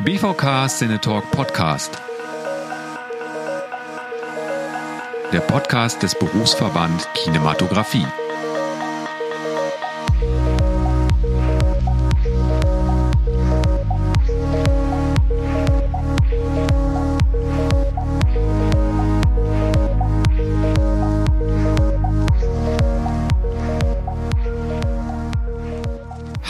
BVK Cinetalk Podcast. Der Podcast des Berufsverband Kinematografie.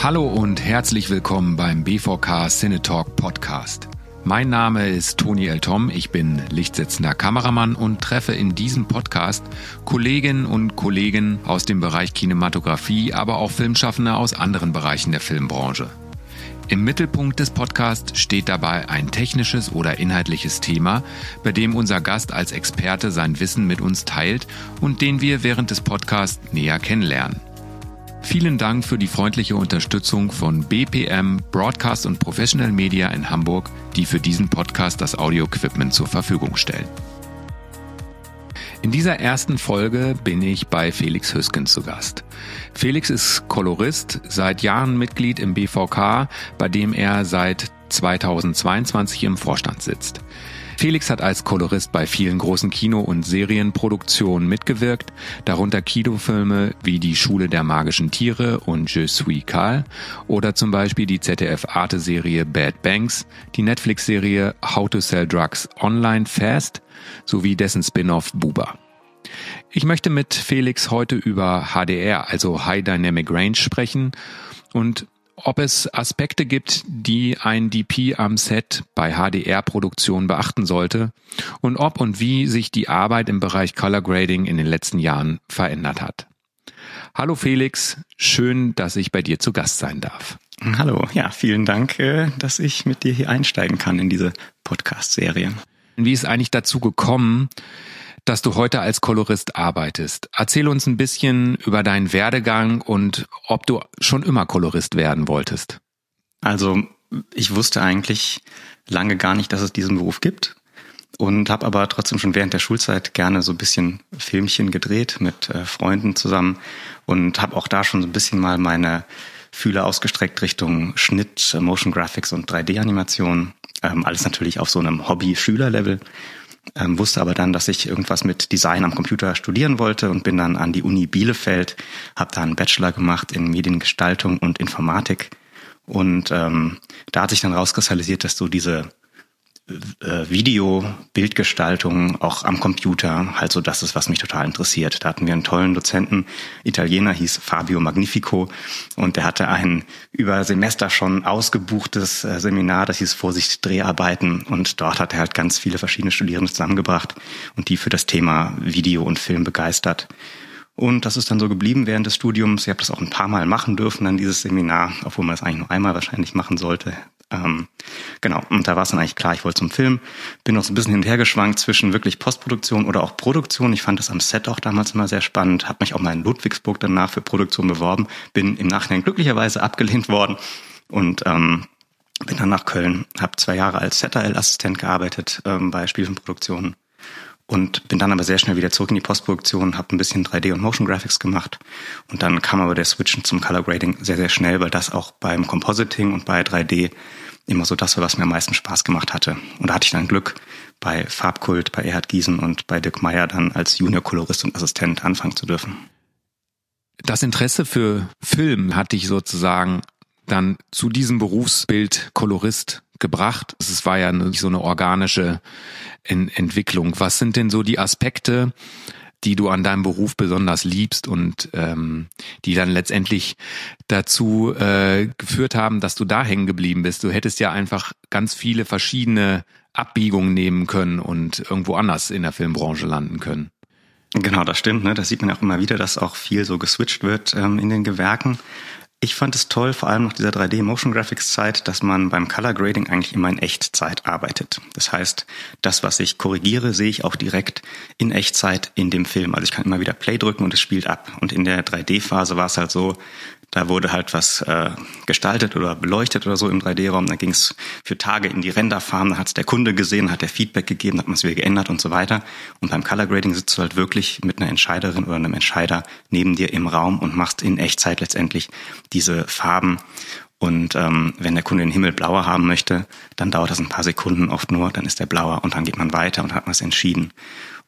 Hallo und herzlich willkommen beim BVK Cinetalk Podcast. Mein Name ist Toni L. Tom, ich bin lichtsetzender Kameramann und treffe in diesem Podcast Kolleginnen und Kollegen aus dem Bereich Kinematografie, aber auch Filmschaffende aus anderen Bereichen der Filmbranche. Im Mittelpunkt des Podcasts steht dabei ein technisches oder inhaltliches Thema, bei dem unser Gast als Experte sein Wissen mit uns teilt und den wir während des Podcasts näher kennenlernen. Vielen Dank für die freundliche Unterstützung von BPM Broadcast und Professional Media in Hamburg, die für diesen Podcast das Audio-Equipment zur Verfügung stellen. In dieser ersten Folge bin ich bei Felix Hüsken zu Gast. Felix ist Kolorist, seit Jahren Mitglied im BVK, bei dem er seit 2022 im Vorstand sitzt. Felix hat als Kolorist bei vielen großen Kino- und Serienproduktionen mitgewirkt, darunter Kinofilme wie Die Schule der magischen Tiere und Je suis Karl oder zum Beispiel die ZDF-Arte-Serie Bad Banks, die Netflix-Serie How to Sell Drugs Online Fast sowie dessen Spin-off Buba. Ich möchte mit Felix heute über HDR, also High Dynamic Range, sprechen und ob es Aspekte gibt, die ein DP am Set bei HDR-Produktion beachten sollte und ob und wie sich die Arbeit im Bereich Color Grading in den letzten Jahren verändert hat. Hallo Felix, schön, dass ich bei dir zu Gast sein darf. Hallo, ja, vielen Dank, äh, dass ich mit dir hier einsteigen kann in diese Podcast-Serie. Wie ist eigentlich dazu gekommen, dass du heute als Kolorist arbeitest. Erzähl uns ein bisschen über deinen Werdegang und ob du schon immer Kolorist werden wolltest. Also ich wusste eigentlich lange gar nicht, dass es diesen Beruf gibt und habe aber trotzdem schon während der Schulzeit gerne so ein bisschen Filmchen gedreht mit äh, Freunden zusammen und habe auch da schon so ein bisschen mal meine Fühler ausgestreckt Richtung Schnitt, Motion Graphics und 3D-Animation. Ähm, alles natürlich auf so einem Hobby-Schüler-Level ähm, wusste aber dann, dass ich irgendwas mit Design am Computer studieren wollte und bin dann an die Uni Bielefeld, habe da einen Bachelor gemacht in Mediengestaltung und Informatik. Und ähm, da hat sich dann rauskristallisiert, dass du diese äh, Video, Bildgestaltung auch am Computer, halt so das ist, was mich total interessiert. Da hatten wir einen tollen Dozenten, Italiener, hieß Fabio Magnifico und der hatte ein über Semester schon ausgebuchtes äh, Seminar, das hieß Vorsicht Dreharbeiten und dort hat er halt ganz viele verschiedene Studierende zusammengebracht und die für das Thema Video und Film begeistert. Und das ist dann so geblieben während des Studiums. Ich habe das auch ein paar Mal machen dürfen, dann dieses Seminar, obwohl man das eigentlich nur einmal wahrscheinlich machen sollte. Ähm, genau, und da war es dann eigentlich klar, ich wollte zum Film. Bin noch so ein bisschen hin und her geschwankt zwischen wirklich Postproduktion oder auch Produktion. Ich fand das am Set auch damals immer sehr spannend, habe mich auch mal in Ludwigsburg danach für Produktion beworben, bin im Nachhinein glücklicherweise abgelehnt worden und ähm, bin dann nach Köln, habe zwei Jahre als ZRL-Assistent gearbeitet ähm, bei Spielfilmproduktionen und bin dann aber sehr schnell wieder zurück in die Postproduktion, habe ein bisschen 3D und Motion Graphics gemacht und dann kam aber der Switch zum Color Grading sehr, sehr schnell, weil das auch beim Compositing und bei 3D immer so das war, was mir am meisten Spaß gemacht hatte. Und da hatte ich dann Glück, bei Farbkult, bei Erhard Giesen und bei Dirk Meyer dann als Junior-Kolorist und Assistent anfangen zu dürfen. Das Interesse für Film hatte ich sozusagen dann zu diesem Berufsbild Kolorist gebracht. Es war ja nicht so eine organische Entwicklung. Was sind denn so die Aspekte, die du an deinem Beruf besonders liebst und ähm, die dann letztendlich dazu äh, geführt haben, dass du da hängen geblieben bist. Du hättest ja einfach ganz viele verschiedene Abbiegungen nehmen können und irgendwo anders in der Filmbranche landen können. Genau, das stimmt. Ne? Das sieht man auch immer wieder, dass auch viel so geswitcht wird ähm, in den Gewerken. Ich fand es toll, vor allem nach dieser 3D Motion Graphics Zeit, dass man beim Color Grading eigentlich immer in Echtzeit arbeitet. Das heißt, das, was ich korrigiere, sehe ich auch direkt in Echtzeit in dem Film. Also ich kann immer wieder Play drücken und es spielt ab. Und in der 3D-Phase war es halt so, da wurde halt was äh, gestaltet oder beleuchtet oder so im 3D-Raum. Da ging es für Tage in die Renderfarm, da hat es der Kunde gesehen, hat der Feedback gegeben, hat man es wieder geändert und so weiter. Und beim Color Grading sitzt du halt wirklich mit einer Entscheiderin oder einem Entscheider neben dir im Raum und machst in Echtzeit letztendlich diese Farben Und ähm, wenn der Kunde den Himmel blauer haben möchte, dann dauert das ein paar Sekunden oft nur, dann ist der blauer und dann geht man weiter und hat was entschieden.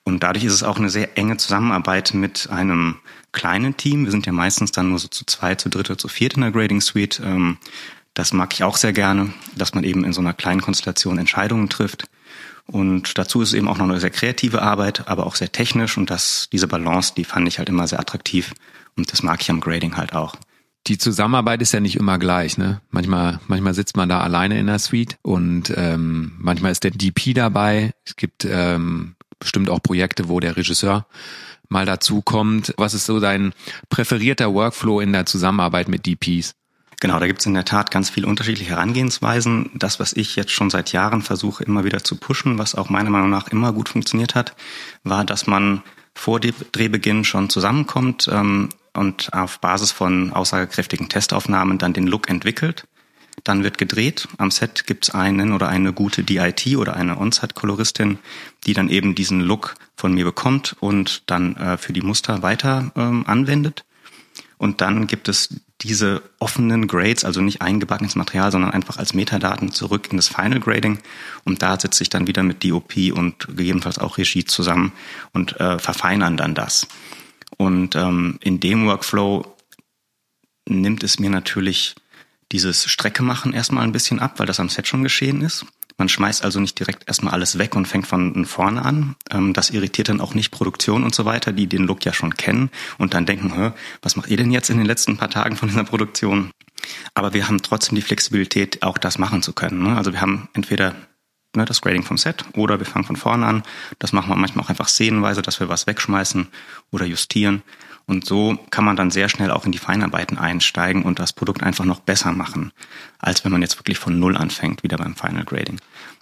Und dadurch ist es auch eine sehr enge Zusammenarbeit mit einem kleinen Team. Wir sind ja meistens dann nur so zu zwei, zu dritt oder zu viert in der Grading Suite. Ähm, das mag ich auch sehr gerne, dass man eben in so einer kleinen Konstellation Entscheidungen trifft. Und dazu ist es eben auch noch eine sehr kreative Arbeit, aber auch sehr technisch. Und das, diese Balance, die fand ich halt immer sehr attraktiv. Und das mag ich am Grading halt auch. Die Zusammenarbeit ist ja nicht immer gleich, ne? Manchmal, manchmal sitzt man da alleine in der Suite und ähm, manchmal ist der DP dabei. Es gibt ähm, bestimmt auch Projekte, wo der Regisseur mal dazu kommt. Was ist so dein präferierter Workflow in der Zusammenarbeit mit DPs? Genau, da gibt es in der Tat ganz viele unterschiedliche Herangehensweisen. Das, was ich jetzt schon seit Jahren versuche, immer wieder zu pushen, was auch meiner Meinung nach immer gut funktioniert hat, war, dass man vor Drehbeginn schon zusammenkommt ähm, und auf Basis von aussagekräftigen Testaufnahmen dann den Look entwickelt. Dann wird gedreht. Am Set gibt es einen oder eine gute DIT oder eine On-Set-Koloristin, die dann eben diesen Look von mir bekommt und dann äh, für die Muster weiter ähm, anwendet. Und dann gibt es diese offenen Grades, also nicht eingebackenes Material, sondern einfach als Metadaten zurück in das Final Grading. Und da sitze ich dann wieder mit DOP und gegebenenfalls auch Regie zusammen und äh, verfeinern dann das. Und ähm, in dem Workflow nimmt es mir natürlich dieses Strecke machen erstmal ein bisschen ab, weil das am Set schon geschehen ist. Man schmeißt also nicht direkt erstmal alles weg und fängt von vorne an. Ähm, das irritiert dann auch nicht Produktion und so weiter, die den Look ja schon kennen und dann denken, was macht ihr denn jetzt in den letzten paar Tagen von dieser Produktion? Aber wir haben trotzdem die Flexibilität, auch das machen zu können. Ne? Also wir haben entweder ne, das Grading vom Set oder wir fangen von vorne an. Das machen wir manchmal auch einfach szenenweise, dass wir was wegschmeißen oder justieren. Und so kann man dann sehr schnell auch in die Feinarbeiten einsteigen und das Produkt einfach noch besser machen, als wenn man jetzt wirklich von Null anfängt, wieder beim Final Grading.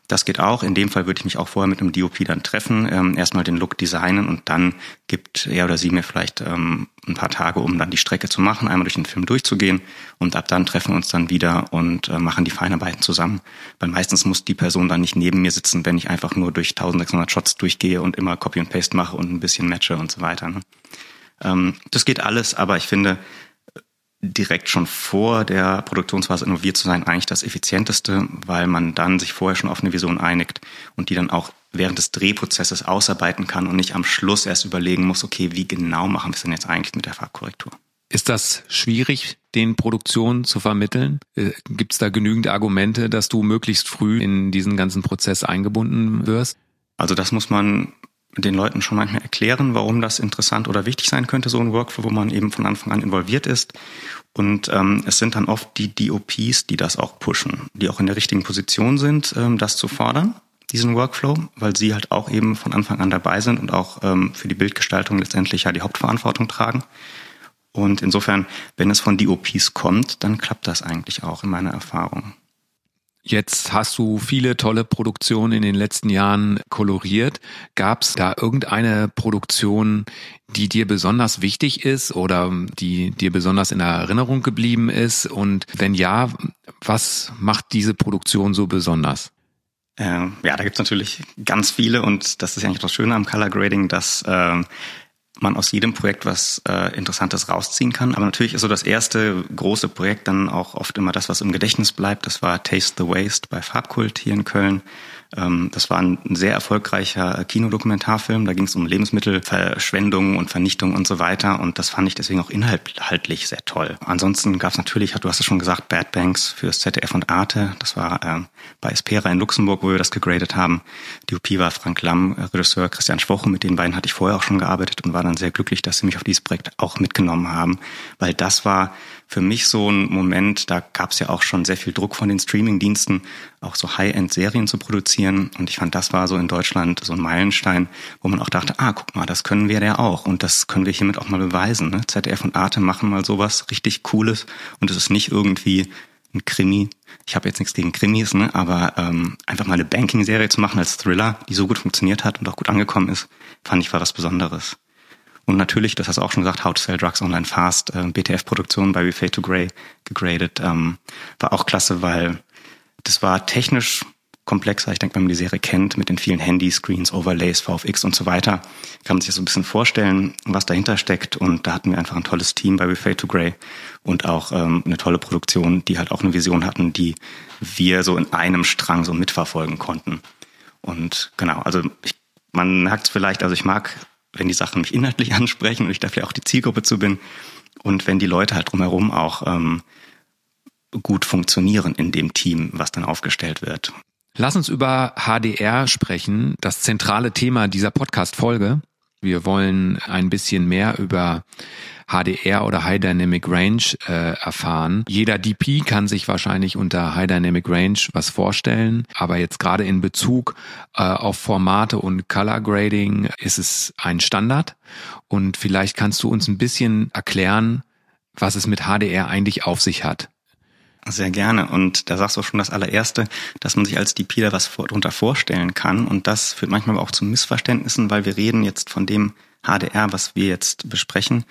Das geht auch. In dem Fall würde ich mich auch vorher mit einem DOP dann treffen, ähm, erstmal den Look designen und dann gibt er oder sie mir vielleicht ähm, ein paar Tage, um dann die Strecke zu machen, einmal durch den Film durchzugehen und ab dann treffen wir uns dann wieder und äh, machen die Feinarbeiten zusammen. Weil meistens muss die Person dann nicht neben mir sitzen, wenn ich einfach nur durch 1600 Shots durchgehe und immer Copy und Paste mache und ein bisschen matche und so weiter. Ne? Ähm, das geht alles, aber ich finde, direkt schon vor der Produktionsphase involviert zu sein, eigentlich das Effizienteste, weil man dann sich vorher schon auf eine Vision einigt und die dann auch während des Drehprozesses ausarbeiten kann und nicht am Schluss erst überlegen muss, okay, wie genau machen wir es denn jetzt eigentlich mit der Farbkorrektur? Ist das schwierig, den Produktionen zu vermitteln? Äh, Gibt es da genügend Argumente, dass du möglichst früh in diesen ganzen Prozess eingebunden wirst? Also das muss man den Leuten schon manchmal erklären, warum das interessant oder wichtig sein könnte, so ein Workflow, wo man eben von Anfang an involviert ist. Und ähm, es sind dann oft die DOPs, die das auch pushen, die auch in der richtigen Position sind, ähm, das zu fordern, diesen Workflow, weil sie halt auch eben von Anfang an dabei sind und auch ähm, für die Bildgestaltung letztendlich ja die Hauptverantwortung tragen. Und insofern, wenn es von DOPs kommt, dann klappt das eigentlich auch in meiner Erfahrung. Jetzt hast du viele tolle Produktionen in den letzten Jahren koloriert. Gab es da irgendeine Produktion, die dir besonders wichtig ist oder die dir besonders in Erinnerung geblieben ist? Und wenn ja, was macht diese Produktion so besonders? Äh, ja, da gibt's natürlich ganz viele und das ist ja eigentlich das Schöne am Color Grading, dass äh, man aus jedem Projekt was äh, Interessantes rausziehen kann. Aber natürlich ist so das erste große Projekt dann auch oft immer das, was im Gedächtnis bleibt. Das war Taste the Waste bei Farbkult hier in Köln. Ähm, das war ein sehr erfolgreicher Kinodokumentarfilm. Da ging es um Lebensmittelverschwendung und Vernichtung und so weiter. Und das fand ich deswegen auch inhaltlich sehr toll. Ansonsten gab es natürlich, du hast es schon gesagt, Bad Banks fürs ZDF und Arte. Das war ähm, bei Espera in Luxemburg, wo wir das gegradet haben. Die OP war Frank Lamm, Regisseur Christian Schwoche. Mit den beiden hatte ich vorher auch schon gearbeitet und war dann sehr glücklich, dass sie mich auf dieses Projekt auch mitgenommen haben, weil das war für mich so ein Moment, da gab es ja auch schon sehr viel Druck von den Streaming-Diensten, auch so High-End-Serien zu produzieren. Und ich fand, das war so in Deutschland so ein Meilenstein, wo man auch dachte, ah, guck mal, das können wir ja auch. Und das können wir hiermit auch mal beweisen. Ne? ZDF und Arte machen mal sowas richtig Cooles. Und es ist nicht irgendwie ein Krimi. Ich habe jetzt nichts gegen Krimis, ne? aber ähm, einfach mal eine Banking-Serie zu machen als Thriller, die so gut funktioniert hat und auch gut angekommen ist, fand ich war was Besonderes. Und natürlich, das hast du auch schon gesagt, How to Sell Drugs Online Fast, äh, BTF-Produktion bei We Fade to Grey gegradet, ähm, war auch klasse, weil das war technisch komplexer. Ich denke, wenn man die Serie kennt mit den vielen Handyscreens, Overlays, VFX und so weiter, kann man sich so ein bisschen vorstellen, was dahinter steckt. Und da hatten wir einfach ein tolles Team bei We Fade to Grey und auch ähm, eine tolle Produktion, die halt auch eine Vision hatten, die wir so in einem Strang so mitverfolgen konnten. Und genau, also ich, man merkt es vielleicht, also ich mag, wenn die Sachen mich inhaltlich ansprechen und ich da vielleicht auch die Zielgruppe zu bin und wenn die Leute halt drumherum auch ähm, gut funktionieren in dem Team, was dann aufgestellt wird. Lass uns über HDR sprechen, das zentrale Thema dieser Podcast-Folge. Wir wollen ein bisschen mehr über HDR oder High Dynamic Range äh, erfahren. Jeder DP kann sich wahrscheinlich unter High Dynamic Range was vorstellen, aber jetzt gerade in Bezug äh, auf Formate und Color Grading ist es ein Standard. Und vielleicht kannst du uns ein bisschen erklären, was es mit HDR eigentlich auf sich hat. Sehr gerne. Und da sagst du auch schon das allererste, dass man sich als DP da was darunter vorstellen kann. Und das führt manchmal auch zu Missverständnissen, weil wir reden jetzt von dem HDR, was wir jetzt besprechen,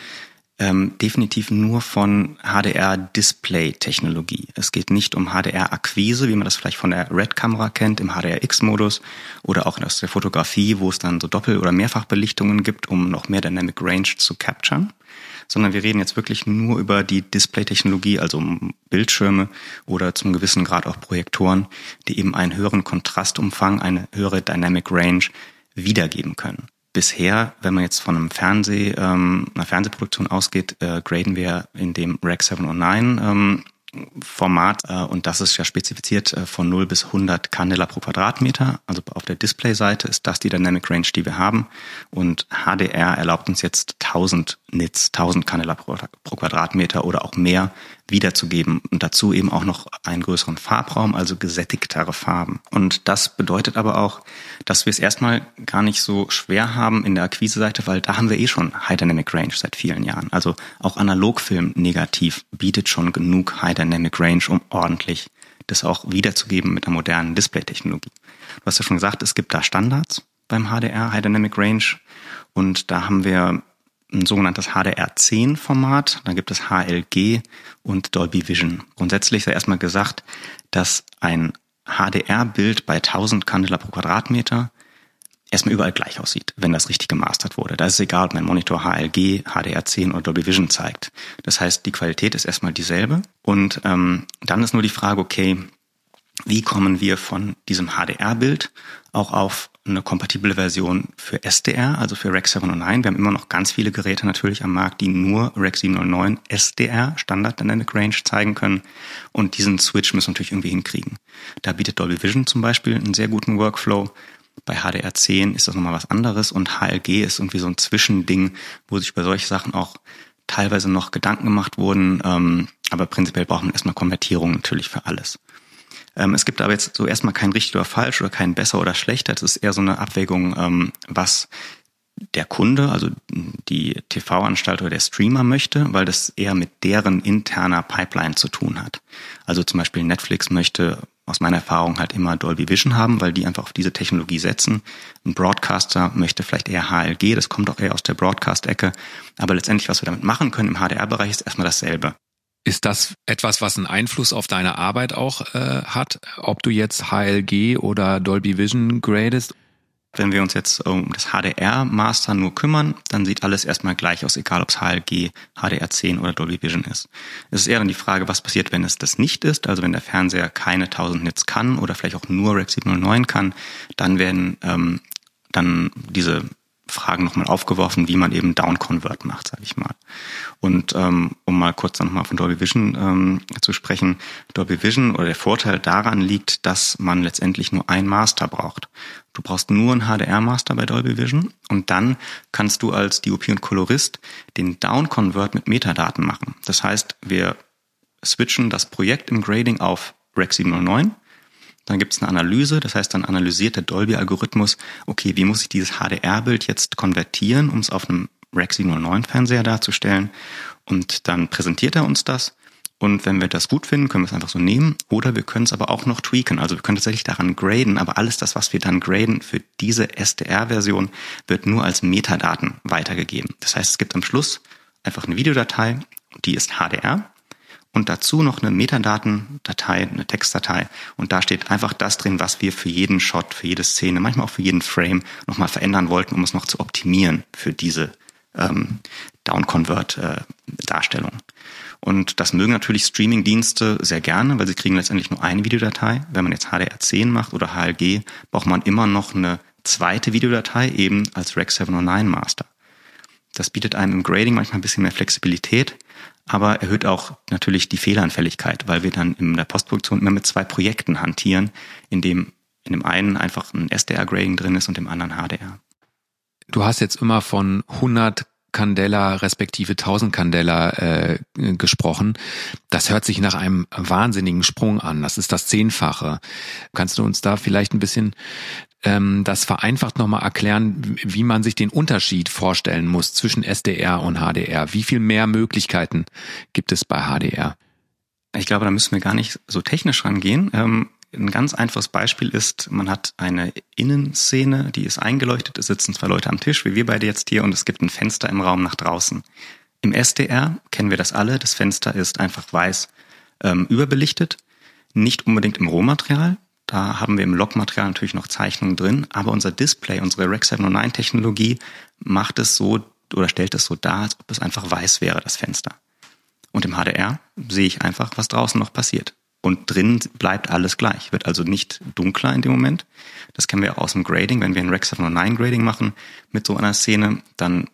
ähm, definitiv nur von HDR-Display-Technologie. Es geht nicht um HDR-Akquise, wie man das vielleicht von der Red-Kamera kennt, im HDR-X-Modus oder auch aus der Fotografie, wo es dann so Doppel- oder Mehrfachbelichtungen gibt, um noch mehr Dynamic Range zu capturen sondern wir reden jetzt wirklich nur über die Display-Technologie, also um Bildschirme oder zum gewissen Grad auch Projektoren, die eben einen höheren Kontrastumfang, eine höhere Dynamic Range wiedergeben können. Bisher, wenn man jetzt von einem Fernseh, ähm, einer Fernsehproduktion ausgeht, äh, graden wir in dem Rec 709 ähm, Format äh, und das ist ja spezifiziert äh, von 0 bis 100 Candela pro Quadratmeter. Also auf der Display-Seite ist das die Dynamic Range, die wir haben und HDR erlaubt uns jetzt 1000 Nits, 1000 Candela pro, pro Quadratmeter oder auch mehr wiederzugeben und dazu eben auch noch einen größeren Farbraum, also gesättigtere Farben. Und das bedeutet aber auch, dass wir es erstmal gar nicht so schwer haben in der Akquise-Seite, weil da haben wir eh schon High Dynamic Range seit vielen Jahren. Also auch Analogfilm negativ bietet schon genug High Dynamic Range, um ordentlich das auch wiederzugeben mit einer modernen Display-Technologie. Du hast ja schon gesagt, es gibt da Standards beim HDR, High Dynamic Range. Und da haben wir ein sogenanntes HDR10-Format, dann gibt es HLG und Dolby Vision. Grundsätzlich sei erstmal gesagt, dass ein HDR-Bild bei 1000 Candela pro Quadratmeter erstmal überall gleich aussieht, wenn das richtig gemastert wurde. Da ist es egal, ob mein Monitor HLG, HDR10 oder Dolby Vision zeigt. Das heißt, die Qualität ist erstmal dieselbe. Und ähm, dann ist nur die Frage, okay, wie kommen wir von diesem HDR-Bild auch auf eine kompatible Version für SDR, also für Rec 709. Wir haben immer noch ganz viele Geräte natürlich am Markt, die nur Rec 709 SDR, Standard Dynamic Range, zeigen können. Und diesen Switch müssen wir natürlich irgendwie hinkriegen. Da bietet Dolby Vision zum Beispiel einen sehr guten Workflow. Bei HDR10 ist das nochmal was anderes und HLG ist irgendwie so ein Zwischending, wo sich bei solchen Sachen auch teilweise noch Gedanken gemacht wurden. Ähm, aber prinzipiell braucht man erstmal Konvertierung natürlich für alles. Ähm, es gibt aber jetzt so erstmal kein richtig oder falsch oder kein besser oder schlechter. Es ist eher so eine Abwägung, ähm, was der Kunde, also die TV-Anstalt oder der Streamer möchte, weil das eher mit deren interner Pipeline zu tun hat. Also zum Beispiel Netflix möchte aus meiner Erfahrung halt immer Dolby Vision haben, weil die einfach auf diese Technologie setzen. Ein Broadcaster möchte vielleicht eher HLG, das kommt auch eher aus der Broadcast-Ecke. Aber letztendlich, was wir damit machen können im HDR-Bereich, ist erstmal dasselbe. Ist das etwas, was einen Einfluss auf deine Arbeit auch äh, hat, ob du jetzt HLG oder Dolby Vision gradest? Wenn wir uns jetzt um das HDR-Master nur kümmern, dann sieht alles erstmal gleich aus, egal ob es HLG, HDR10 oder Dolby Vision ist. Es ist eher dann die Frage, was passiert, wenn es das nicht ist, also wenn der Fernseher keine 1000 Nits kann oder vielleicht auch nur Rec 709 kann, dann werden ähm, dann diese Fragen nochmal aufgeworfen, wie man eben Down-Convert macht, sage ich mal. Und ähm, um mal kurz dann nochmal von Dolby Vision ähm, zu sprechen, Dolby Vision oder der Vorteil daran liegt, dass man letztendlich nur ein Master braucht. Du brauchst nur ein HDR-Master bei Dolby Vision und dann kannst du als DOP und Kolorist den Down-Convert mit Metadaten machen. Das heißt, wir switchen das Projekt im Grading auf Rec 709 dann gibt es eine Analyse, das heißt, dann analysiert der Dolby-Algorithmus, okay, wie muss ich dieses HDR-Bild jetzt konvertieren, um es auf einem Rec 709-Fernseher darzustellen. Und dann präsentiert er uns das. Und wenn wir das gut finden, können wir es einfach so nehmen. Oder wir können es aber auch noch tweaken. Also wir können tatsächlich daran graden, aber alles das, was wir dann graden für diese SDR-Version, wird nur als Metadaten weitergegeben. Das heißt, es gibt am Schluss einfach eine Videodatei, die ist HDR und dazu noch eine Metadatendatei, eine Textdatei. Und da steht einfach das drin, was wir für jeden Shot, für jede Szene, manchmal auch für jeden Frame nochmal verändern wollten, um es noch zu optimieren für diese ähm, Down-Convert-Darstellung. Äh, und das mögen natürlich Streaming-Dienste sehr gerne, weil sie kriegen letztendlich nur eine Videodatei. Wenn man jetzt HDR10 macht oder HLG, braucht man immer noch eine zweite Videodatei eben als Rec 709 Master. Das bietet einem im Grading manchmal ein bisschen mehr Flexibilität, aber erhöht auch natürlich die Fehleranfälligkeit, weil wir dann in der Postproduktion immer mit zwei Projekten hantieren, in dem in dem einen einfach ein SDR-Grading drin ist und im anderen HDR. Du hast jetzt immer von 100 Candela respektive 1000 Candela äh, gesprochen. Das hört sich nach einem wahnsinnigen Sprung an. Das ist das Zehnfache. Kannst du uns da vielleicht ein bisschen ähm, das vereinfacht nochmal erklären, wie man sich den Unterschied vorstellen muss zwischen SDR und HDR? Wie viel mehr Möglichkeiten gibt es bei HDR? Ich glaube, da müssen wir gar nicht so technisch rangehen. Ähm, ein ganz einfaches Beispiel ist, man hat eine Innenszene, die ist eingeleuchtet, es sitzen zwei Leute am Tisch, wie wir beide jetzt hier, und es gibt ein Fenster im Raum nach draußen. Im SDR kennen wir das alle, das Fenster ist einfach weiß ähm, überbelichtet, nicht unbedingt im Rohmaterial. Da haben wir im Logmaterial natürlich noch Zeichnungen drin, aber unser Display, unsere Rec 709 Technologie macht es so oder stellt es so dar, als ob es einfach weiß wäre, das Fenster. Und im HDR sehe ich einfach, was draußen noch passiert. Und drin bleibt alles gleich, wird also nicht dunkler in dem Moment. Das kennen wir auch aus dem Grading. Wenn wir ein Rec 709 Grading machen mit so einer Szene, dann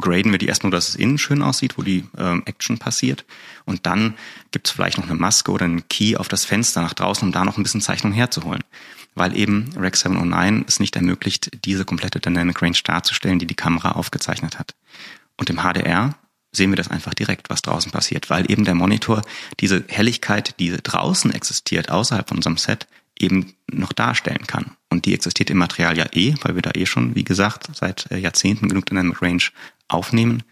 graden wir die erst nur, dass es innen schön aussieht, wo die ähm, Action passiert. Und dann gibt es vielleicht noch eine Maske oder einen Key auf das Fenster nach draußen, um da noch ein bisschen Zeichnung herzuholen. Weil eben Rec 709 es nicht ermöglicht, diese komplette Dynamic Range darzustellen, die die Kamera aufgezeichnet hat. Und im HDR sehen wir das einfach direkt, was draußen passiert, weil eben der Monitor diese Helligkeit, die draußen existiert, außerhalb von unserem Set, eben noch darstellen kann. Und die existiert im Material ja eh, weil wir da eh schon, wie gesagt, seit äh, Jahrzehnten genug Dynamic Range aufnehmen,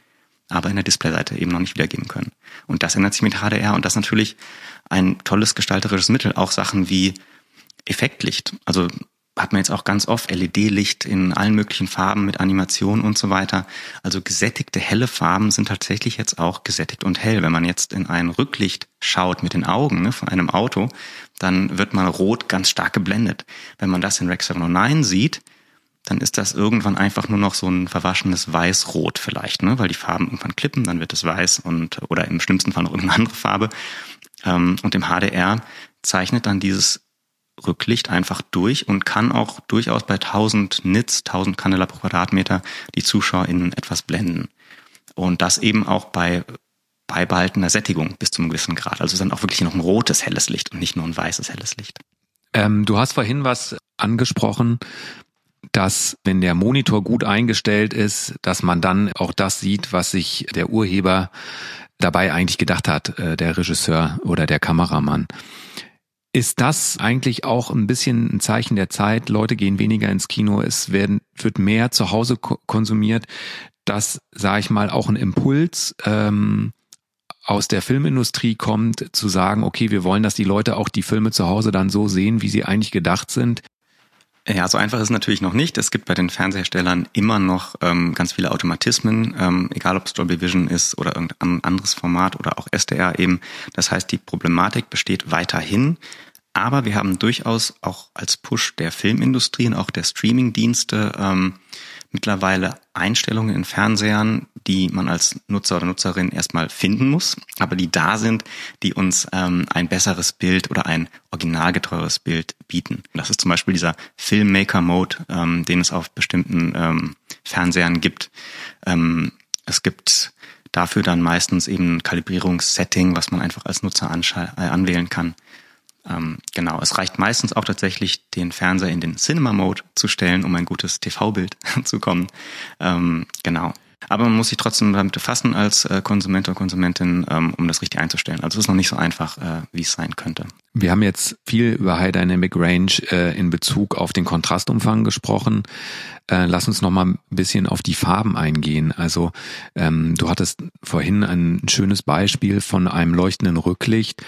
aber in der Displayseite eben noch nicht wiedergeben können. Und das ändert sich mit HDR und das ist natürlich ein tolles gestalterisches Mittel. Auch Sachen wie Effektlicht. Also hat man jetzt auch ganz oft LED-Licht in allen möglichen Farben mit Animation und so weiter. Also gesättigte helle Farben sind tatsächlich jetzt auch gesättigt und hell. Wenn man jetzt in ein Rücklicht schaut mit den Augen ne, von einem Auto, dann wird man rot ganz stark geblendet. Wenn man das in Rec 709 sieht, dann ist das irgendwann einfach nur noch so ein verwaschenes Weiß-Rot vielleicht, ne? weil die Farben irgendwann klippen, dann wird es weiß und oder im schlimmsten Fall noch irgendeine andere Farbe. Ähm, und im HDR zeichnet dann dieses Rücklicht einfach durch und kann auch durchaus bei 1000 Nits, 1000 Candela pro Quadratmeter die ZuschauerInnen etwas blenden. Und das eben auch bei beibehaltener Sättigung bis zu einem gewissen Grad. Also dann auch wirklich noch ein rotes helles Licht und nicht nur ein weißes helles Licht. Ähm, du hast vorhin was angesprochen, dass wenn der Monitor gut eingestellt ist, dass man dann auch das sieht, was sich der Urheber dabei eigentlich gedacht hat, äh, der Regisseur oder der Kameramann. Ist das eigentlich auch ein bisschen ein Zeichen der Zeit? Leute gehen weniger ins Kino, es werden, wird mehr zu Hause konsumiert. Das, sage ich mal, auch ein Impuls ähm, aus der Filmindustrie kommt, zu sagen, okay, wir wollen, dass die Leute auch die Filme zu Hause dann so sehen, wie sie eigentlich gedacht sind. Ja, so einfach ist es natürlich noch nicht. Es gibt bei den Fernseherstellern immer noch ähm, ganz viele Automatismen, ähm, egal ob es Dolby Vision ist oder irgendein anderes Format oder auch SDR eben. Das heißt, die Problematik besteht weiterhin. Aber wir haben durchaus auch als Push der Filmindustrie und auch der Streamingdienste ähm, mittlerweile Einstellungen in Fernsehern, die man als Nutzer oder Nutzerin erstmal finden muss, aber die da sind, die uns ähm, ein besseres Bild oder ein originalgetreues Bild bieten. Das ist zum Beispiel dieser Filmmaker-Mode, ähm, den es auf bestimmten ähm, Fernsehern gibt. Ähm, es gibt dafür dann meistens eben ein Kalibrierungssetting, was man einfach als Nutzer äh, anwählen kann. Ähm, genau, es reicht meistens auch tatsächlich, den Fernseher in den Cinema-Mode zu stellen, um ein gutes TV-Bild zu kommen. Ähm, genau. Aber man muss sich trotzdem damit befassen als äh, Konsument oder Konsumentin, ähm, um das richtig einzustellen. Also es ist noch nicht so einfach, äh, wie es sein könnte. Wir haben jetzt viel über High Dynamic Range äh, in Bezug auf den Kontrastumfang gesprochen. Äh, lass uns noch mal ein bisschen auf die Farben eingehen. Also ähm, du hattest vorhin ein schönes Beispiel von einem leuchtenden Rücklicht.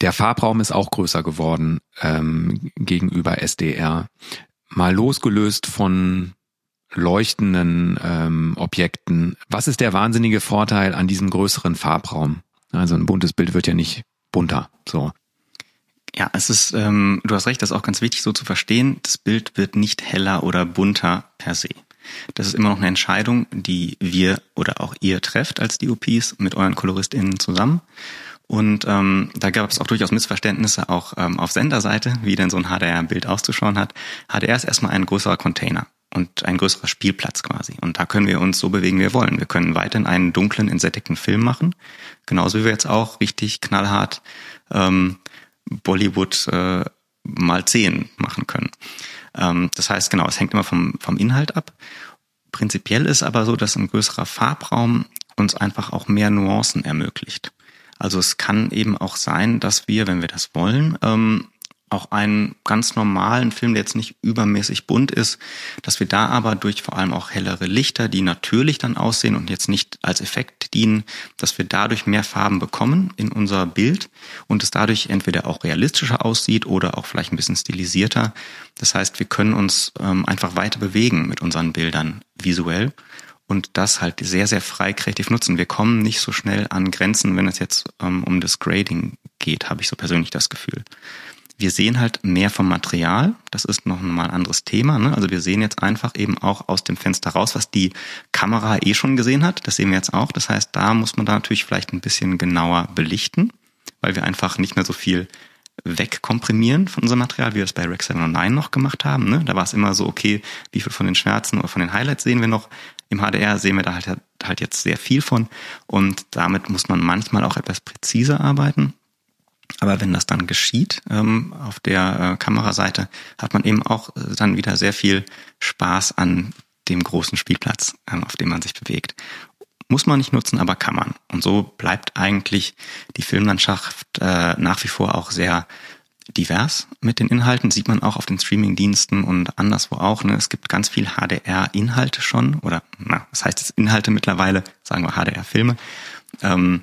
Der Farbraum ist auch größer geworden ähm, gegenüber SDR. Mal losgelöst von leuchtenden ähm, Objekten. Was ist der wahnsinnige Vorteil an diesem größeren Farbraum? Also ein buntes Bild wird ja nicht bunter. So. Ja, es ist, ähm, du hast recht, das ist auch ganz wichtig so zu verstehen. Das Bild wird nicht heller oder bunter per se. Das ist immer noch eine Entscheidung, die wir oder auch ihr trefft als DOPs mit euren KoloristInnen zusammen. Und ähm, da gab es auch durchaus Missverständnisse auch ähm, auf Senderseite, wie denn so ein HDR-Bild auszuschauen hat. HDR ist erstmal ein größerer Container und ein größerer Spielplatz quasi. Und da können wir uns so bewegen, wie wir wollen. Wir können weiterhin einen dunklen, entsättigten Film machen, genauso wie wir jetzt auch richtig knallhart ähm, Bollywood äh, mal zehn machen können. Ähm, das heißt, genau, es hängt immer vom, vom Inhalt ab. Prinzipiell ist aber so, dass ein größerer Farbraum uns einfach auch mehr Nuancen ermöglicht. Also es kann eben auch sein, dass wir, wenn wir das wollen, ähm, auch einen ganz normalen Film, der jetzt nicht übermäßig bunt ist, dass wir da aber durch vor allem auch hellere Lichter, die natürlich dann aussehen und jetzt nicht als Effekt dienen, dass wir dadurch mehr Farben bekommen in unser Bild und es dadurch entweder auch realistischer aussieht oder auch vielleicht ein bisschen stilisierter. Das heißt, wir können uns ähm, einfach weiter bewegen mit unseren Bildern visuell und das halt sehr, sehr frei kreativ nutzen. Wir kommen nicht so schnell an Grenzen, wenn es jetzt ähm, um das Grading geht, habe ich so persönlich das Gefühl. Wir sehen halt mehr vom Material. Das ist noch mal ein anderes Thema. Ne? Also wir sehen jetzt einfach eben auch aus dem Fenster raus, was die Kamera eh schon gesehen hat. Das sehen wir jetzt auch. Das heißt, da muss man da natürlich vielleicht ein bisschen genauer belichten, weil wir einfach nicht mehr so viel wegkomprimieren von unserem Material, wie wir das bei Rec 709 noch gemacht haben. Ne? Da war es immer so, okay, wie viel von den Schwärzen oder von den Highlights sehen wir noch? Im HDR sehen wir da halt, halt jetzt sehr viel von und damit muss man manchmal auch etwas präziser arbeiten. Aber wenn das dann geschieht ähm, auf der äh, Kameraseite, hat man eben auch äh, dann wieder sehr viel Spaß an dem großen Spielplatz, ähm, auf dem man sich bewegt. Muss man nicht nutzen, aber kann man. Und so bleibt eigentlich die Filmlandschaft äh, nach wie vor auch sehr divers mit den Inhalten, sieht man auch auf den Streamingdiensten und anderswo auch. Ne? Es gibt ganz viel HDR-Inhalte schon, oder na, das heißt jetzt Inhalte mittlerweile, sagen wir HDR-Filme. Ähm,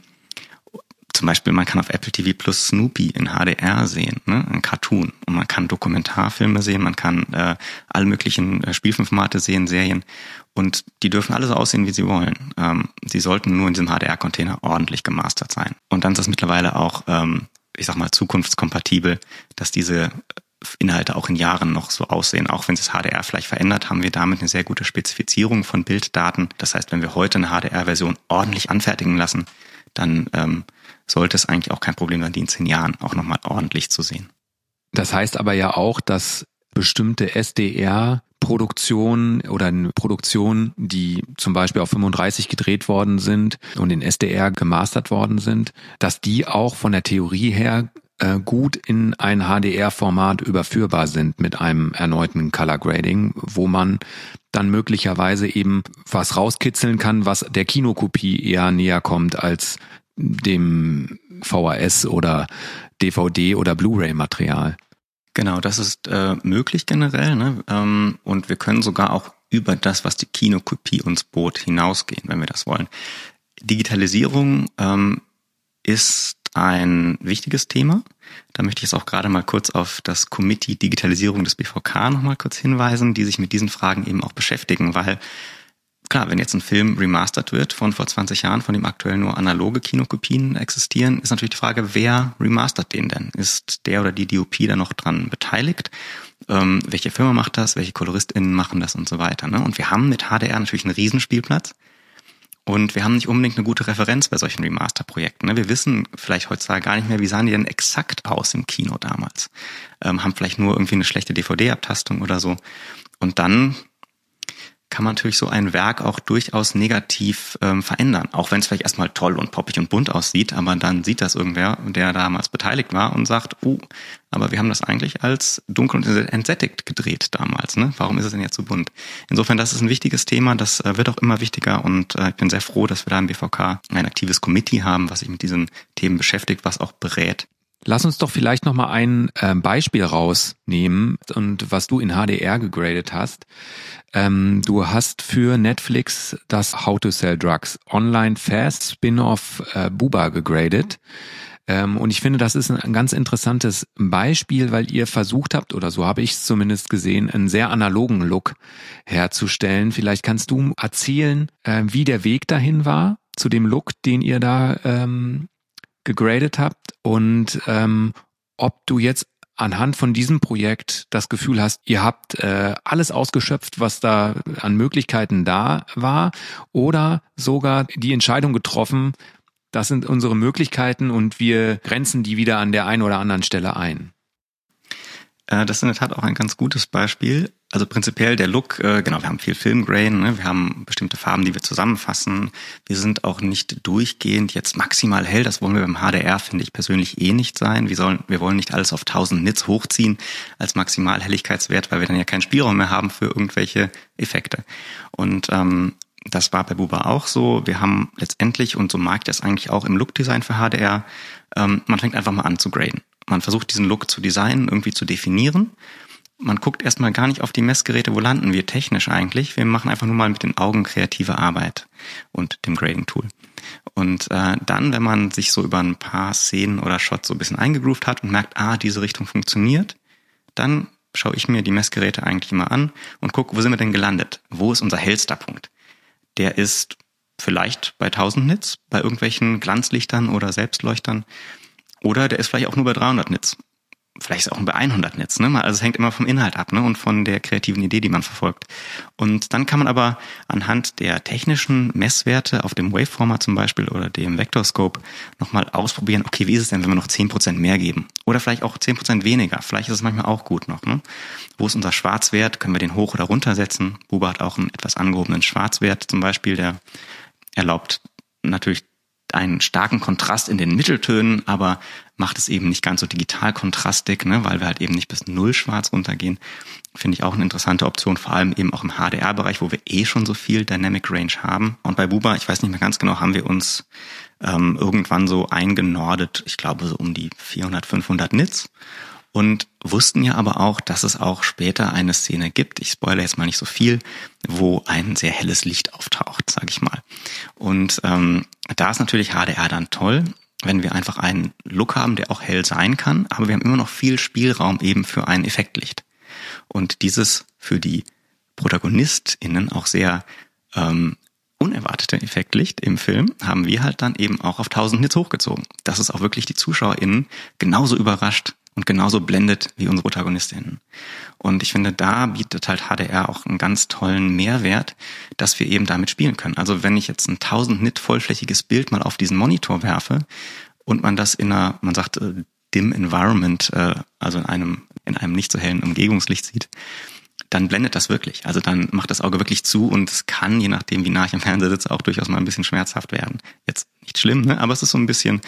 zum Beispiel, man kann auf Apple TV Plus Snoopy in HDR sehen, ne? ein Cartoon. Und man kann Dokumentarfilme sehen, man kann äh, alle möglichen äh, Spielfilmformate sehen, Serien. Und die dürfen alle so aussehen, wie sie wollen. Ähm, sie sollten nur in diesem HDR-Container ordentlich gemastert sein. Und dann ist das mittlerweile auch ähm, ich sag mal, zukunftskompatibel, dass diese Inhalte auch in Jahren noch so aussehen. Auch wenn sich das HDR vielleicht verändert, haben wir damit eine sehr gute Spezifizierung von Bilddaten. Das heißt, wenn wir heute eine HDR-Version ordentlich anfertigen lassen, dann ähm, sollte es eigentlich auch kein Problem sein, die in zehn Jahren auch nochmal ordentlich zu sehen. Das heißt aber ja auch, dass bestimmte SDR Produktionen oder Produktionen, die zum Beispiel auf 35 gedreht worden sind und in SDR gemastert worden sind, dass die auch von der Theorie her äh, gut in ein HDR-Format überführbar sind mit einem erneuten Color Grading, wo man dann möglicherweise eben was rauskitzeln kann, was der Kinokopie eher näher kommt als dem VHS oder DVD oder Blu-ray-Material. Genau, das ist äh, möglich generell. Ne? Ähm, und wir können sogar auch über das, was die Kinokopie uns bot, hinausgehen, wenn wir das wollen. Digitalisierung ähm, ist ein wichtiges Thema. Da möchte ich jetzt auch gerade mal kurz auf das Committee Digitalisierung des BVK nochmal kurz hinweisen, die sich mit diesen Fragen eben auch beschäftigen, weil klar, wenn jetzt ein Film remastert wird von vor 20 Jahren, von dem aktuell nur analoge Kinokopien existieren, ist natürlich die Frage, wer remastert den denn? Ist der oder die DOP da noch dran beteiligt? Ähm, welche Firma macht das? Welche KoloristInnen machen das und so weiter? Ne? Und wir haben mit HDR natürlich einen Riesenspielplatz. Und wir haben nicht unbedingt eine gute Referenz bei solchen Remaster-Projekten. Ne? Wir wissen vielleicht heutzutage gar nicht mehr, wie sahen die denn exakt aus im Kino damals. Ähm, haben vielleicht nur irgendwie eine schlechte DVD-Abtastung oder so. Und dann kann man natürlich so ein Werk auch durchaus negativ ähm, verändern. Auch wenn es vielleicht erstmal toll und poppig und bunt aussieht, aber dann sieht das irgendwer, der damals beteiligt war und sagt, oh, aber wir haben das eigentlich als dunkel und entsättigt gedreht damals. Ne? Warum ist es denn jetzt so bunt? Insofern, das ist ein wichtiges Thema, das äh, wird auch immer wichtiger und äh, ich bin sehr froh, dass wir da im BVK ein aktives Committee haben, was sich mit diesen Themen beschäftigt, was auch berät. Lass uns doch vielleicht noch mal ein äh, Beispiel rausnehmen und was du in HDR gegradet hast. Ähm, du hast für Netflix das How to Sell Drugs Online Fast Spin-off äh, Buba gegradet. Ähm, und ich finde, das ist ein ganz interessantes Beispiel, weil ihr versucht habt, oder so habe ich es zumindest gesehen, einen sehr analogen Look herzustellen. Vielleicht kannst du erzählen, äh, wie der Weg dahin war, zu dem Look, den ihr da ähm, gegradet habt und ähm, ob du jetzt anhand von diesem Projekt das Gefühl hast, ihr habt äh, alles ausgeschöpft, was da an Möglichkeiten da war, oder sogar die Entscheidung getroffen, das sind unsere Möglichkeiten und wir grenzen die wieder an der einen oder anderen Stelle ein. Äh, das ist in der Tat auch ein ganz gutes Beispiel. Also prinzipiell der Look, äh, genau, wir haben viel Filmgrain, ne? wir haben bestimmte Farben, die wir zusammenfassen. Wir sind auch nicht durchgehend jetzt maximal hell, das wollen wir beim HDR, finde ich persönlich eh nicht sein. Wir, sollen, wir wollen nicht alles auf 1000 Nits hochziehen als Maximalhelligkeitswert, weil wir dann ja keinen Spielraum mehr haben für irgendwelche Effekte. Und ähm, das war bei Buba auch so. Wir haben letztendlich, und so mag das eigentlich auch im Look-Design für HDR, ähm, man fängt einfach mal an zu graden. Man versucht diesen Look zu designen, irgendwie zu definieren man guckt erstmal gar nicht auf die Messgeräte, wo landen wir technisch eigentlich. Wir machen einfach nur mal mit den Augen kreative Arbeit und dem Grading-Tool. Und äh, dann, wenn man sich so über ein paar Szenen oder Shots so ein bisschen eingegroovt hat und merkt, ah, diese Richtung funktioniert, dann schaue ich mir die Messgeräte eigentlich immer an und gucke, wo sind wir denn gelandet? Wo ist unser hellster Punkt? Der ist vielleicht bei 1000 Nits, bei irgendwelchen Glanzlichtern oder Selbstleuchtern. Oder der ist vielleicht auch nur bei 300 Nits vielleicht ist auch bei 100 Netz, ne? Also es hängt immer vom Inhalt ab, ne? Und von der kreativen Idee, die man verfolgt. Und dann kann man aber anhand der technischen Messwerte auf dem Waveformer zum Beispiel oder dem Vectorscope nochmal ausprobieren, okay, wie ist es denn, wenn wir noch 10% mehr geben? Oder vielleicht auch 10% weniger. Vielleicht ist es manchmal auch gut noch, ne? Wo ist unser Schwarzwert? Können wir den hoch oder runter setzen? Buba hat auch einen etwas angehobenen Schwarzwert zum Beispiel, der erlaubt natürlich einen starken Kontrast in den Mitteltönen, aber macht es eben nicht ganz so digital kontrastig, ne, weil wir halt eben nicht bis null schwarz runtergehen. Finde ich auch eine interessante Option, vor allem eben auch im HDR-Bereich, wo wir eh schon so viel Dynamic Range haben. Und bei Buba, ich weiß nicht mehr ganz genau, haben wir uns ähm, irgendwann so eingenordet, ich glaube so um die 400, 500 Nits und wussten ja aber auch, dass es auch später eine Szene gibt, ich spoilere jetzt mal nicht so viel, wo ein sehr helles Licht auftaucht, sage ich mal. Und ähm, da ist natürlich HDR dann toll, wenn wir einfach einen Look haben, der auch hell sein kann, aber wir haben immer noch viel Spielraum eben für ein Effektlicht. Und dieses für die ProtagonistInnen auch sehr ähm, unerwartete Effektlicht im Film haben wir halt dann eben auch auf 1000 Nits hochgezogen. Das ist auch wirklich die ZuschauerInnen genauso überrascht, und genauso blendet wie unsere Protagonistinnen. Und ich finde, da bietet halt HDR auch einen ganz tollen Mehrwert, dass wir eben damit spielen können. Also wenn ich jetzt ein 1000 Nit vollflächiges Bild mal auf diesen Monitor werfe und man das in einer, man sagt, äh, dim Environment, äh, also in einem, in einem nicht so hellen Umgebungslicht sieht, dann blendet das wirklich. Also dann macht das Auge wirklich zu und es kann, je nachdem, wie nah ich am Fernseher sitze, auch durchaus mal ein bisschen schmerzhaft werden. Jetzt nicht schlimm, ne? aber es ist so ein bisschen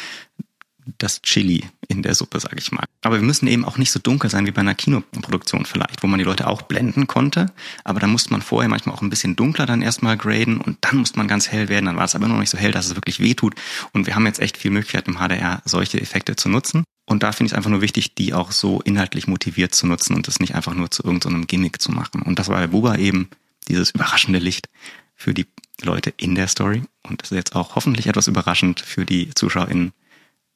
das Chili in der Suppe, sage ich mal. Aber wir müssen eben auch nicht so dunkel sein wie bei einer Kinoproduktion vielleicht, wo man die Leute auch blenden konnte. Aber da musste man vorher manchmal auch ein bisschen dunkler dann erstmal graden und dann musste man ganz hell werden. Dann war es aber noch nicht so hell, dass es wirklich weh tut. Und wir haben jetzt echt viel Möglichkeit im HDR solche Effekte zu nutzen. Und da finde ich es einfach nur wichtig, die auch so inhaltlich motiviert zu nutzen und das nicht einfach nur zu irgendeinem so Gimmick zu machen. Und das war bei Buba eben dieses überraschende Licht für die Leute in der Story. Und das ist jetzt auch hoffentlich etwas überraschend für die ZuschauerInnen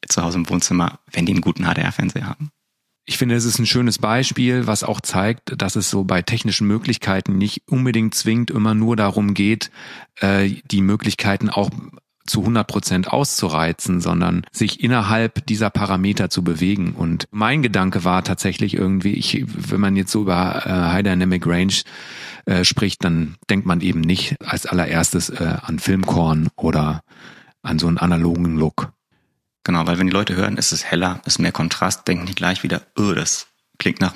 zu Hause im Wohnzimmer, wenn die einen guten HDR-Fernseher haben. Ich finde, es ist ein schönes Beispiel, was auch zeigt, dass es so bei technischen Möglichkeiten nicht unbedingt zwingend immer nur darum geht, äh, die Möglichkeiten auch zu 100 Prozent auszureizen, sondern sich innerhalb dieser Parameter zu bewegen. Und mein Gedanke war tatsächlich irgendwie, ich, wenn man jetzt so über äh, High Dynamic Range äh, spricht, dann denkt man eben nicht als allererstes äh, an Filmkorn oder an so einen analogen Look. Genau, weil wenn die Leute hören, ist es heller, ist mehr Kontrast, denken die gleich wieder, oh, das klingt nach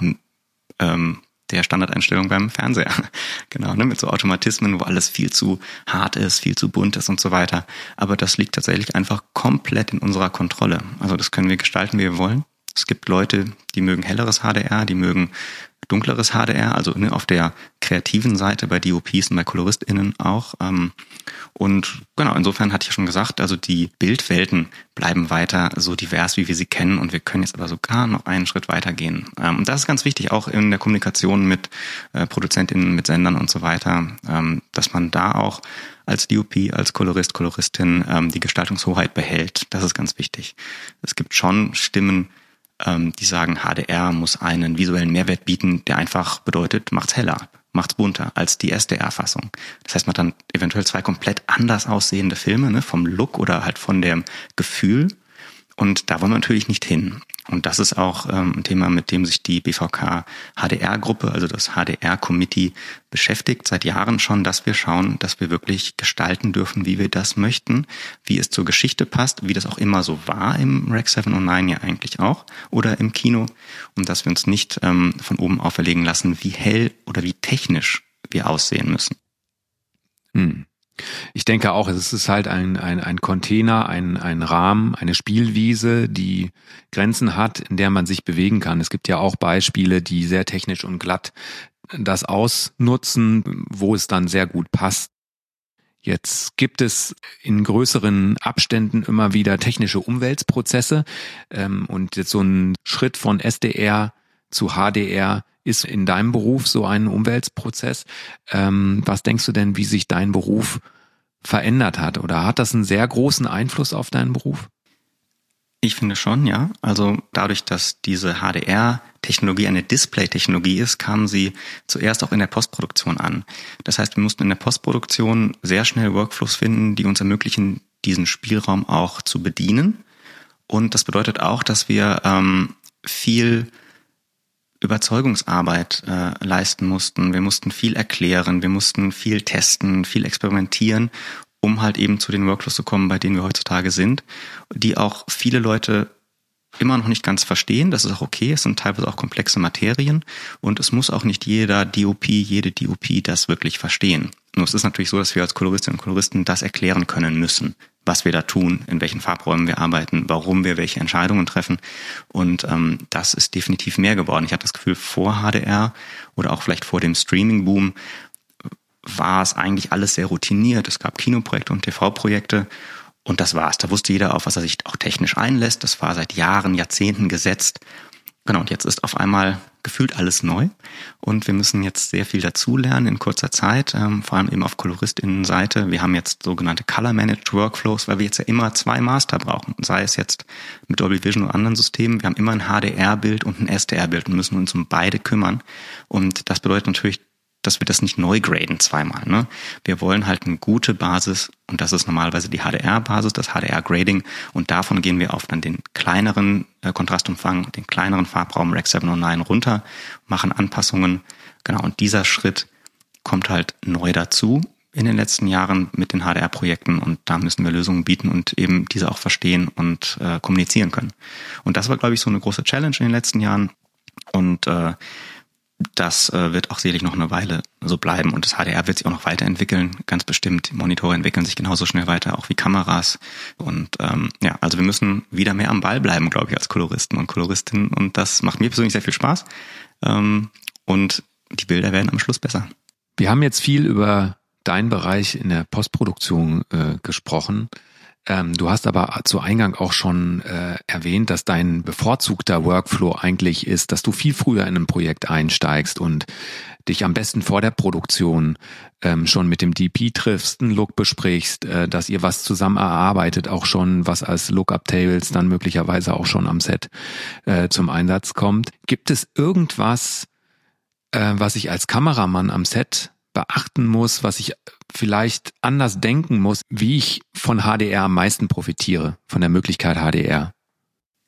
ähm, der Standardeinstellung beim Fernseher. genau, ne, mit so Automatismen, wo alles viel zu hart ist, viel zu bunt ist und so weiter. Aber das liegt tatsächlich einfach komplett in unserer Kontrolle. Also das können wir gestalten, wie wir wollen. Es gibt Leute, die mögen helleres HDR, die mögen dunkleres HDR, also ne, auf der kreativen Seite bei DOPs und bei KoloristInnen auch. Ähm, und genau, insofern hatte ich ja schon gesagt, also die Bildwelten bleiben weiter so divers, wie wir sie kennen und wir können jetzt aber sogar noch einen Schritt weiter gehen. Ähm, und das ist ganz wichtig, auch in der Kommunikation mit äh, ProduzentInnen, mit Sendern und so weiter, ähm, dass man da auch als DOP, als Kolorist, Koloristin ähm, die Gestaltungshoheit behält. Das ist ganz wichtig. Es gibt schon Stimmen, ähm, die sagen, HDR muss einen visuellen Mehrwert bieten, der einfach bedeutet, macht's heller, macht's bunter als die SDR-Fassung. Das heißt, man hat dann eventuell zwei komplett anders aussehende Filme, ne, vom Look oder halt von dem Gefühl. Und da wollen wir natürlich nicht hin. Und das ist auch ähm, ein Thema, mit dem sich die BVK HDR-Gruppe, also das HDR-Committee, beschäftigt seit Jahren schon, dass wir schauen, dass wir wirklich gestalten dürfen, wie wir das möchten, wie es zur Geschichte passt, wie das auch immer so war im Rec 709 ja eigentlich auch oder im Kino und dass wir uns nicht ähm, von oben auferlegen lassen, wie hell oder wie technisch wir aussehen müssen. Hm. Ich denke auch, es ist halt ein, ein, ein Container, ein, ein Rahmen, eine Spielwiese, die Grenzen hat, in der man sich bewegen kann. Es gibt ja auch Beispiele, die sehr technisch und glatt das ausnutzen, wo es dann sehr gut passt. Jetzt gibt es in größeren Abständen immer wieder technische Umweltprozesse ähm, und jetzt so ein Schritt von SDR zu HDR ist in deinem Beruf so ein Umweltprozess. Ähm, was denkst du denn, wie sich dein Beruf verändert hat? Oder hat das einen sehr großen Einfluss auf deinen Beruf? Ich finde schon, ja. Also dadurch, dass diese HDR-Technologie eine Display-Technologie ist, kam sie zuerst auch in der Postproduktion an. Das heißt, wir mussten in der Postproduktion sehr schnell Workflows finden, die uns ermöglichen, diesen Spielraum auch zu bedienen. Und das bedeutet auch, dass wir ähm, viel Überzeugungsarbeit äh, leisten mussten. Wir mussten viel erklären, wir mussten viel testen, viel experimentieren, um halt eben zu den Workflows zu kommen, bei denen wir heutzutage sind, die auch viele Leute immer noch nicht ganz verstehen. Das ist auch okay. Es sind teilweise auch komplexe Materien und es muss auch nicht jeder DOP, jede DOP das wirklich verstehen. Nur es ist natürlich so, dass wir als Koloristinnen und Koloristen das erklären können müssen, was wir da tun, in welchen Farbräumen wir arbeiten, warum wir welche Entscheidungen treffen. Und ähm, das ist definitiv mehr geworden. Ich habe das Gefühl, vor HDR oder auch vielleicht vor dem Streaming-Boom war es eigentlich alles sehr routiniert. Es gab Kinoprojekte und TV-Projekte und das war's. Da wusste jeder, auf was er sich auch technisch einlässt. Das war seit Jahren, Jahrzehnten gesetzt. Genau, und jetzt ist auf einmal gefühlt alles neu und wir müssen jetzt sehr viel dazulernen in kurzer Zeit, ähm, vor allem eben auf KoloristInnen-Seite. Wir haben jetzt sogenannte Color-Managed Workflows, weil wir jetzt ja immer zwei Master brauchen, sei es jetzt mit Dolby Vision oder anderen Systemen. Wir haben immer ein HDR-Bild und ein SDR-Bild und müssen uns um beide kümmern. Und das bedeutet natürlich dass wir das nicht neu graden zweimal. Ne? Wir wollen halt eine gute Basis und das ist normalerweise die HDR-Basis, das HDR-Grading und davon gehen wir auf dann den kleineren äh, Kontrastumfang, den kleineren Farbraum Rec 709 runter, machen Anpassungen. Genau, und dieser Schritt kommt halt neu dazu in den letzten Jahren mit den HDR-Projekten und da müssen wir Lösungen bieten und eben diese auch verstehen und äh, kommunizieren können. Und das war, glaube ich, so eine große Challenge in den letzten Jahren. Und äh, das äh, wird auch sicherlich noch eine Weile so bleiben und das HDR wird sich auch noch weiterentwickeln, ganz bestimmt. Monitore entwickeln sich genauso schnell weiter, auch wie Kameras. Und ähm, ja, also wir müssen wieder mehr am Ball bleiben, glaube ich, als Koloristen und Koloristinnen. Und das macht mir persönlich sehr viel Spaß. Ähm, und die Bilder werden am Schluss besser. Wir haben jetzt viel über deinen Bereich in der Postproduktion äh, gesprochen. Ähm, du hast aber zu Eingang auch schon äh, erwähnt, dass dein bevorzugter Workflow eigentlich ist, dass du viel früher in ein Projekt einsteigst und dich am besten vor der Produktion ähm, schon mit dem DP triffst, einen Look besprichst, äh, dass ihr was zusammen erarbeitet, auch schon was als Lookup-Tables dann möglicherweise auch schon am Set äh, zum Einsatz kommt. Gibt es irgendwas, äh, was ich als Kameramann am Set beachten muss, was ich vielleicht anders denken muss, wie ich von HDR am meisten profitiere, von der Möglichkeit HDR.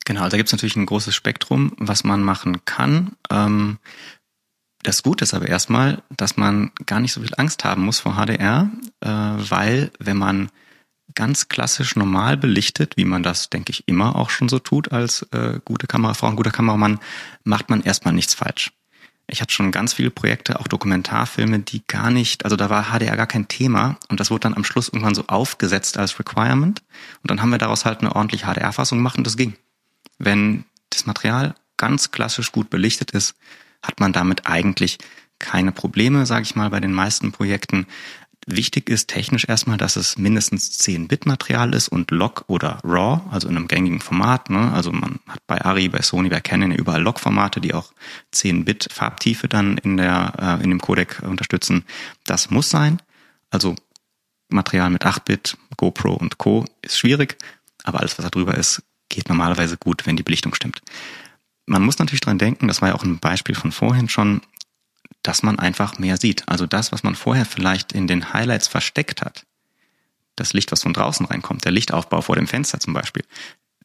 Genau, da gibt es natürlich ein großes Spektrum, was man machen kann. Ähm, das Gute ist aber erstmal, dass man gar nicht so viel Angst haben muss vor HDR, äh, weil wenn man ganz klassisch normal belichtet, wie man das, denke ich, immer auch schon so tut als äh, gute Kamerafrau und guter Kameramann, macht man erstmal nichts falsch. Ich hatte schon ganz viele Projekte, auch Dokumentarfilme, die gar nicht, also da war HDR gar kein Thema und das wurde dann am Schluss irgendwann so aufgesetzt als Requirement und dann haben wir daraus halt eine ordentliche HDR-Fassung gemacht und das ging. Wenn das Material ganz klassisch gut belichtet ist, hat man damit eigentlich keine Probleme, sage ich mal, bei den meisten Projekten. Wichtig ist technisch erstmal, dass es mindestens 10-Bit-Material ist und Log oder RAW, also in einem gängigen Format. Ne? Also man hat bei Ari, bei Sony, bei Canon überall Log-Formate, die auch 10-Bit-Farbtiefe dann in, der, äh, in dem Codec unterstützen. Das muss sein. Also Material mit 8-Bit, GoPro und Co. ist schwierig, aber alles, was da drüber ist, geht normalerweise gut, wenn die Belichtung stimmt. Man muss natürlich dran denken, das war ja auch ein Beispiel von vorhin schon, dass man einfach mehr sieht. Also das, was man vorher vielleicht in den Highlights versteckt hat, das Licht, was von draußen reinkommt, der Lichtaufbau vor dem Fenster zum Beispiel,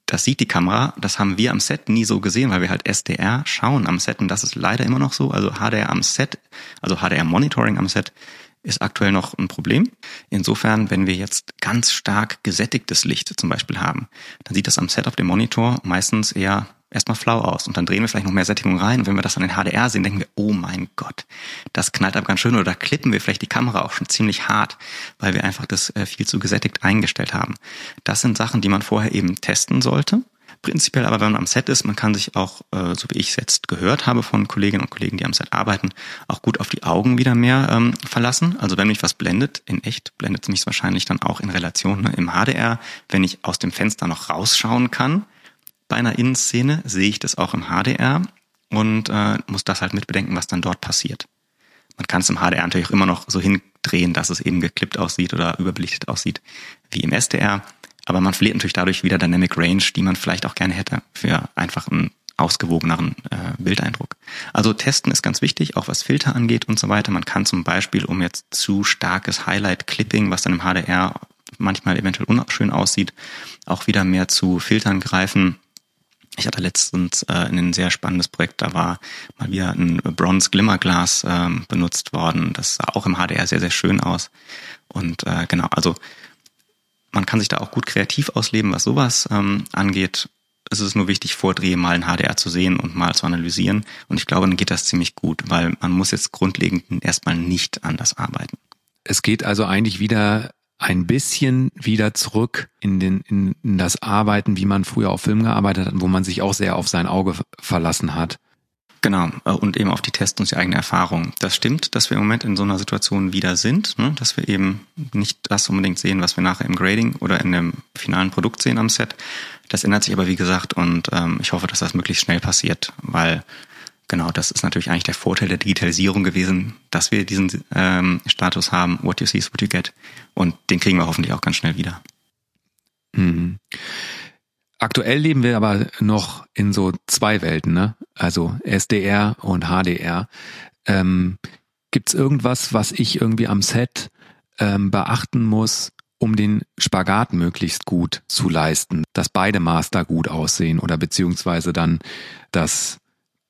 das sieht die Kamera, das haben wir am Set nie so gesehen, weil wir halt SDR schauen am Set und das ist leider immer noch so. Also HDR am Set, also HDR Monitoring am Set ist aktuell noch ein Problem. Insofern, wenn wir jetzt ganz stark gesättigtes Licht zum Beispiel haben, dann sieht das am Set auf dem Monitor meistens eher erstmal flau aus und dann drehen wir vielleicht noch mehr Sättigung rein und wenn wir das an den HDR sehen, denken wir, oh mein Gott, das knallt aber ganz schön oder da klippen wir vielleicht die Kamera auch schon ziemlich hart, weil wir einfach das äh, viel zu gesättigt eingestellt haben. Das sind Sachen, die man vorher eben testen sollte Prinzipiell aber, wenn man am Set ist, man kann sich auch, äh, so wie ich es jetzt gehört habe von Kolleginnen und Kollegen, die am Set arbeiten, auch gut auf die Augen wieder mehr ähm, verlassen. Also wenn mich was blendet, in echt blendet es mich wahrscheinlich dann auch in Relation. Ne? Im HDR, wenn ich aus dem Fenster noch rausschauen kann, bei einer Innenszene sehe ich das auch im HDR und äh, muss das halt mitbedenken, was dann dort passiert. Man kann es im HDR natürlich auch immer noch so hindrehen, dass es eben geklippt aussieht oder überbelichtet aussieht wie im SDR. Aber man verliert natürlich dadurch wieder Dynamic Range, die man vielleicht auch gerne hätte für einfach einen ausgewogeneren äh, Bildeindruck. Also testen ist ganz wichtig, auch was Filter angeht und so weiter. Man kann zum Beispiel, um jetzt zu starkes Highlight-Clipping, was dann im HDR manchmal eventuell unschön aussieht, auch wieder mehr zu Filtern greifen. Ich hatte letztens äh, ein sehr spannendes Projekt, da war mal wieder ein Bronze Glimmer Glas äh, benutzt worden. Das sah auch im HDR sehr, sehr schön aus. Und äh, genau, also man kann sich da auch gut kreativ ausleben, was sowas ähm, angeht. Es ist nur wichtig, vor Dreh mal ein HDR zu sehen und mal zu analysieren. Und ich glaube, dann geht das ziemlich gut, weil man muss jetzt grundlegend erstmal nicht anders arbeiten. Es geht also eigentlich wieder ein bisschen wieder zurück in, den, in, in das Arbeiten, wie man früher auf Film gearbeitet hat, wo man sich auch sehr auf sein Auge verlassen hat. Genau, äh, und eben auf die Tests und die eigene Erfahrung. Das stimmt, dass wir im Moment in so einer Situation wieder sind, ne? dass wir eben nicht das unbedingt sehen, was wir nachher im Grading oder in dem finalen Produkt sehen am Set. Das ändert sich aber, wie gesagt, und ähm, ich hoffe, dass das möglichst schnell passiert, weil genau, das ist natürlich eigentlich der Vorteil der Digitalisierung gewesen, dass wir diesen ähm, Status haben, what you see is what you get. Und den kriegen wir hoffentlich auch ganz schnell wieder. Mhm. Aktuell leben wir aber noch in so zwei Welten, ne? Also SDR und HDR. Ähm, Gibt es irgendwas, was ich irgendwie am Set ähm, beachten muss, um den Spagat möglichst gut zu leisten, dass beide Master gut aussehen oder beziehungsweise dann das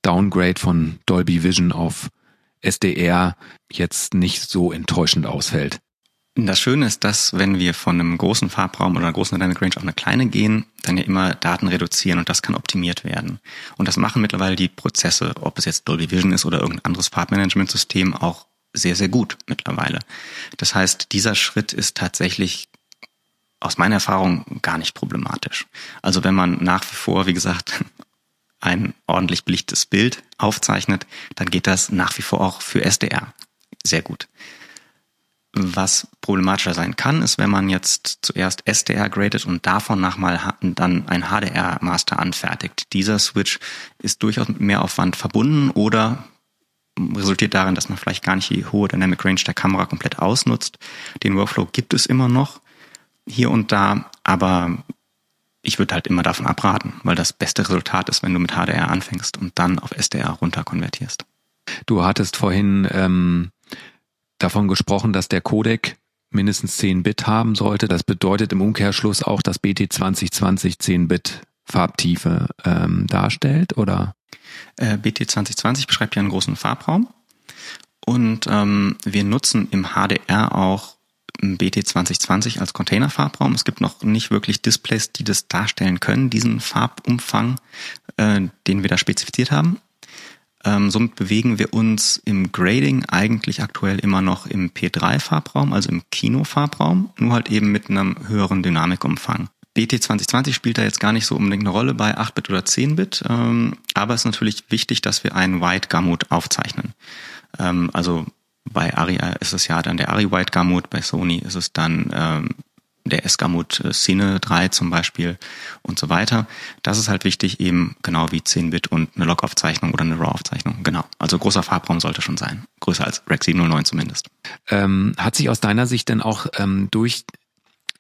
Downgrade von Dolby Vision auf SDR jetzt nicht so enttäuschend ausfällt? Das Schöne ist, dass wenn wir von einem großen Farbraum oder einer großen Dynamic Range auf eine kleine gehen, dann ja immer Daten reduzieren und das kann optimiert werden. Und das machen mittlerweile die Prozesse, ob es jetzt Dolby Vision ist oder irgendein anderes Farbmanagementsystem, auch sehr, sehr gut mittlerweile. Das heißt, dieser Schritt ist tatsächlich aus meiner Erfahrung gar nicht problematisch. Also wenn man nach wie vor, wie gesagt, ein ordentlich belichtes Bild aufzeichnet, dann geht das nach wie vor auch für SDR sehr gut. Was problematischer sein kann, ist, wenn man jetzt zuerst SDR gradet und davon nachmal dann ein HDR-Master anfertigt. Dieser Switch ist durchaus mit Mehraufwand verbunden oder resultiert darin, dass man vielleicht gar nicht die hohe Dynamic Range der Kamera komplett ausnutzt. Den Workflow gibt es immer noch hier und da, aber ich würde halt immer davon abraten, weil das beste Resultat ist, wenn du mit HDR anfängst und dann auf SDR runter konvertierst. Du hattest vorhin ähm, davon gesprochen, dass der Codec mindestens 10 Bit haben sollte. Das bedeutet im Umkehrschluss auch, dass BT 2020 10 Bit Farbtiefe ähm, darstellt, oder? Äh, BT 2020 beschreibt ja einen großen Farbraum. Und ähm, wir nutzen im HDR auch BT 2020 als Containerfarbraum. Es gibt noch nicht wirklich Displays, die das darstellen können, diesen Farbumfang, äh, den wir da spezifiziert haben. Ähm, somit bewegen wir uns im Grading eigentlich aktuell immer noch im P3-Farbraum, also im Kino-Farbraum, nur halt eben mit einem höheren Dynamikumfang. BT 2020 spielt da jetzt gar nicht so unbedingt eine Rolle bei 8-Bit oder 10-Bit, ähm, aber es ist natürlich wichtig, dass wir einen White Gamut aufzeichnen. Ähm, also bei Ari ist es ja dann der Ari White Gamut, bei Sony ist es dann ähm, der Esgamut äh, Cine 3 zum Beispiel und so weiter. Das ist halt wichtig, eben genau wie 10-Bit und eine Log-Aufzeichnung oder eine RAW-Aufzeichnung. Genau. Also großer Farbraum sollte schon sein. Größer als Rec 709 zumindest. Ähm, hat sich aus deiner Sicht denn auch ähm, durch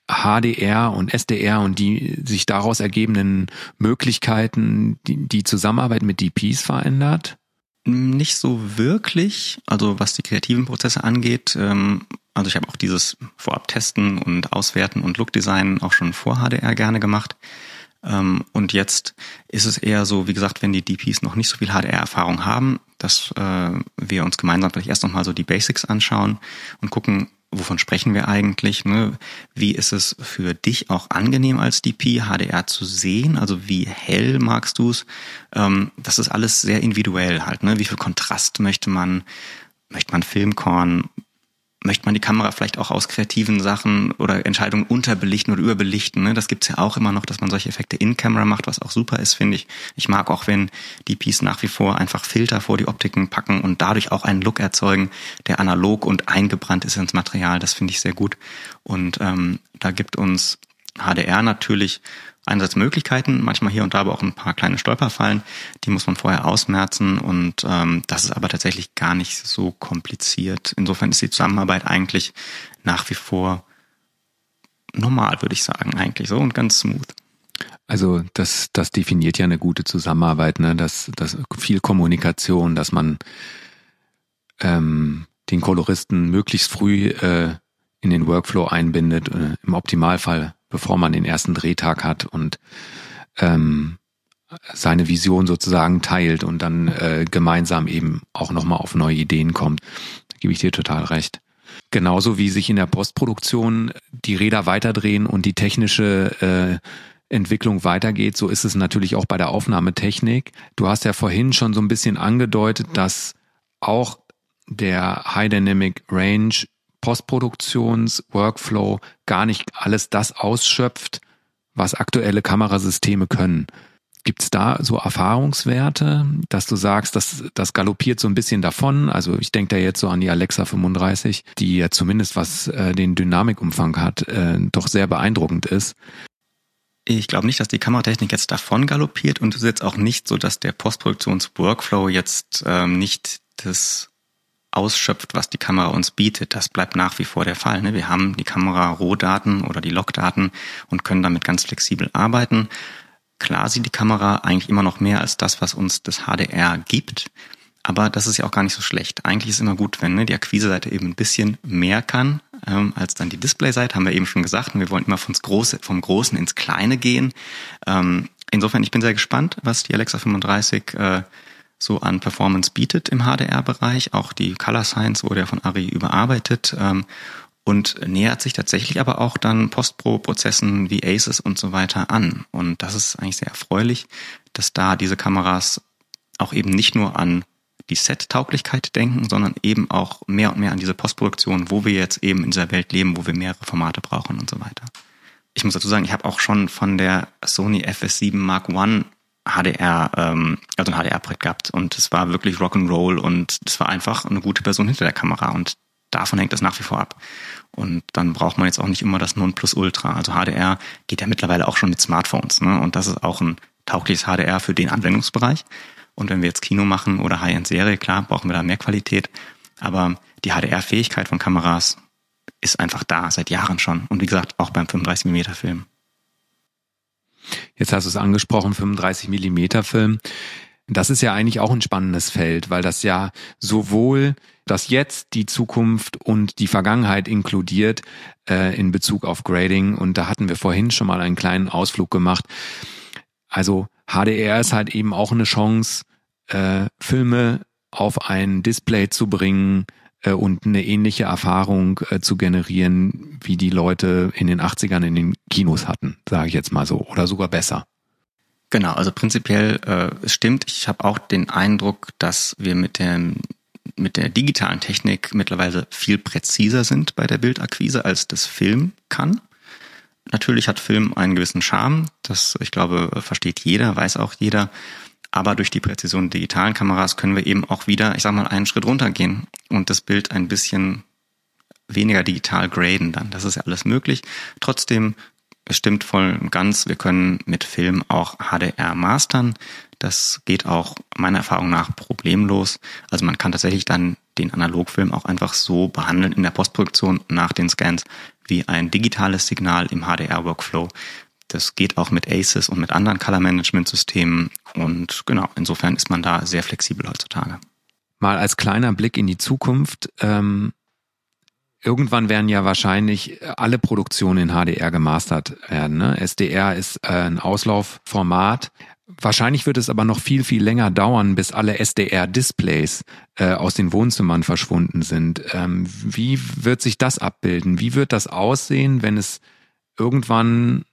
HDR und SDR und die sich daraus ergebenden Möglichkeiten die, die Zusammenarbeit mit DPs verändert? Nicht so wirklich. Also was die kreativen Prozesse angeht, ähm, also ich habe auch dieses Vorab testen und auswerten und Look-Design auch schon vor HDR gerne gemacht. Ähm, und jetzt ist es eher so, wie gesagt, wenn die DPs noch nicht so viel HDR-Erfahrung haben, dass äh, wir uns gemeinsam vielleicht erst nochmal so die Basics anschauen und gucken, wovon sprechen wir eigentlich? Ne? Wie ist es für dich auch angenehm als DP, HDR zu sehen? Also wie hell magst du es? Ähm, das ist alles sehr individuell halt. Ne? Wie viel Kontrast möchte man? Möchte man Filmkorn? Möchte man die Kamera vielleicht auch aus kreativen Sachen oder Entscheidungen unterbelichten oder überbelichten. Ne? Das gibt's ja auch immer noch, dass man solche Effekte in Camera macht, was auch super ist, finde ich. Ich mag auch, wenn die Piece nach wie vor einfach Filter vor die Optiken packen und dadurch auch einen Look erzeugen, der analog und eingebrannt ist ins Material. Das finde ich sehr gut. Und ähm, da gibt uns HDR natürlich Einsatzmöglichkeiten, manchmal hier und da aber auch ein paar kleine Stolperfallen, die muss man vorher ausmerzen und ähm, das ist aber tatsächlich gar nicht so kompliziert. Insofern ist die Zusammenarbeit eigentlich nach wie vor normal, würde ich sagen, eigentlich so und ganz smooth. Also das, das definiert ja eine gute Zusammenarbeit, ne? Das, das viel Kommunikation, dass man ähm, den Koloristen möglichst früh äh, in den Workflow einbindet, äh, im Optimalfall bevor man den ersten Drehtag hat und ähm, seine Vision sozusagen teilt und dann äh, gemeinsam eben auch nochmal auf neue Ideen kommt. Da gebe ich dir total recht. Genauso wie sich in der Postproduktion die Räder weiterdrehen und die technische äh, Entwicklung weitergeht, so ist es natürlich auch bei der Aufnahmetechnik. Du hast ja vorhin schon so ein bisschen angedeutet, dass auch der High Dynamic Range Postproduktions-Workflow gar nicht alles das ausschöpft, was aktuelle Kamerasysteme können. Gibt es da so Erfahrungswerte, dass du sagst, dass das galoppiert so ein bisschen davon? Also ich denke da jetzt so an die Alexa 35, die ja zumindest was äh, den Dynamikumfang hat, äh, doch sehr beeindruckend ist. Ich glaube nicht, dass die Kameratechnik jetzt davon galoppiert und es ist jetzt auch nicht so, dass der Postproduktions-Workflow jetzt ähm, nicht das ausschöpft, was die Kamera uns bietet. Das bleibt nach wie vor der Fall. Ne? Wir haben die Kamera-Rohdaten oder die Logdaten und können damit ganz flexibel arbeiten. Klar sieht die Kamera eigentlich immer noch mehr als das, was uns das HDR gibt. Aber das ist ja auch gar nicht so schlecht. Eigentlich ist immer gut, wenn ne, die Akquise-Seite eben ein bisschen mehr kann ähm, als dann die Display-Seite, haben wir eben schon gesagt. Und wir wollen immer vom, Große, vom Großen ins Kleine gehen. Ähm, insofern, ich bin sehr gespannt, was die Alexa 35 äh, so an Performance bietet im HDR-Bereich. Auch die Color Science wurde ja von Ari überarbeitet ähm, und nähert sich tatsächlich aber auch dann Post-Pro-Prozessen wie Aces und so weiter an. Und das ist eigentlich sehr erfreulich, dass da diese Kameras auch eben nicht nur an die Set-Tauglichkeit denken, sondern eben auch mehr und mehr an diese Postproduktion, wo wir jetzt eben in dieser Welt leben, wo wir mehrere Formate brauchen und so weiter. Ich muss dazu sagen, ich habe auch schon von der Sony FS7 Mark I HDR, ähm, also ein HDR-Projekt gehabt und es war wirklich Rock'n'Roll und es war einfach eine gute Person hinter der Kamera und davon hängt das nach wie vor ab. Und dann braucht man jetzt auch nicht immer das Nonplusultra. Also HDR geht ja mittlerweile auch schon mit Smartphones, ne? Und das ist auch ein taugliches HDR für den Anwendungsbereich. Und wenn wir jetzt Kino machen oder High-End-Serie, klar, brauchen wir da mehr Qualität. Aber die HDR-Fähigkeit von Kameras ist einfach da, seit Jahren schon. Und wie gesagt, auch beim 35mm Film. Jetzt hast du es angesprochen, 35 Millimeter Film. Das ist ja eigentlich auch ein spannendes Feld, weil das ja sowohl das Jetzt, die Zukunft und die Vergangenheit inkludiert äh, in Bezug auf Grading. Und da hatten wir vorhin schon mal einen kleinen Ausflug gemacht. Also HDR ist halt eben auch eine Chance, äh, Filme auf ein Display zu bringen, und eine ähnliche Erfahrung äh, zu generieren, wie die Leute in den 80ern in den Kinos hatten, sage ich jetzt mal so, oder sogar besser. Genau, also prinzipiell äh, es stimmt. Ich habe auch den Eindruck, dass wir mit dem mit der digitalen Technik mittlerweile viel präziser sind bei der Bildakquise, als das Film kann. Natürlich hat Film einen gewissen Charme, das ich glaube versteht jeder, weiß auch jeder. Aber durch die Präzision digitalen Kameras können wir eben auch wieder, ich sag mal, einen Schritt runtergehen und das Bild ein bisschen weniger digital graden dann. Das ist ja alles möglich. Trotzdem, es stimmt voll und ganz, wir können mit Film auch HDR mastern. Das geht auch meiner Erfahrung nach problemlos. Also man kann tatsächlich dann den Analogfilm auch einfach so behandeln in der Postproduktion nach den Scans wie ein digitales Signal im HDR-Workflow. Das geht auch mit ACES und mit anderen Color Management Systemen. Und genau, insofern ist man da sehr flexibel heutzutage. Mal als kleiner Blick in die Zukunft. Ähm, irgendwann werden ja wahrscheinlich alle Produktionen in HDR gemastert werden. Ne? SDR ist äh, ein Auslaufformat. Wahrscheinlich wird es aber noch viel, viel länger dauern, bis alle SDR-Displays äh, aus den Wohnzimmern verschwunden sind. Ähm, wie wird sich das abbilden? Wie wird das aussehen, wenn es irgendwann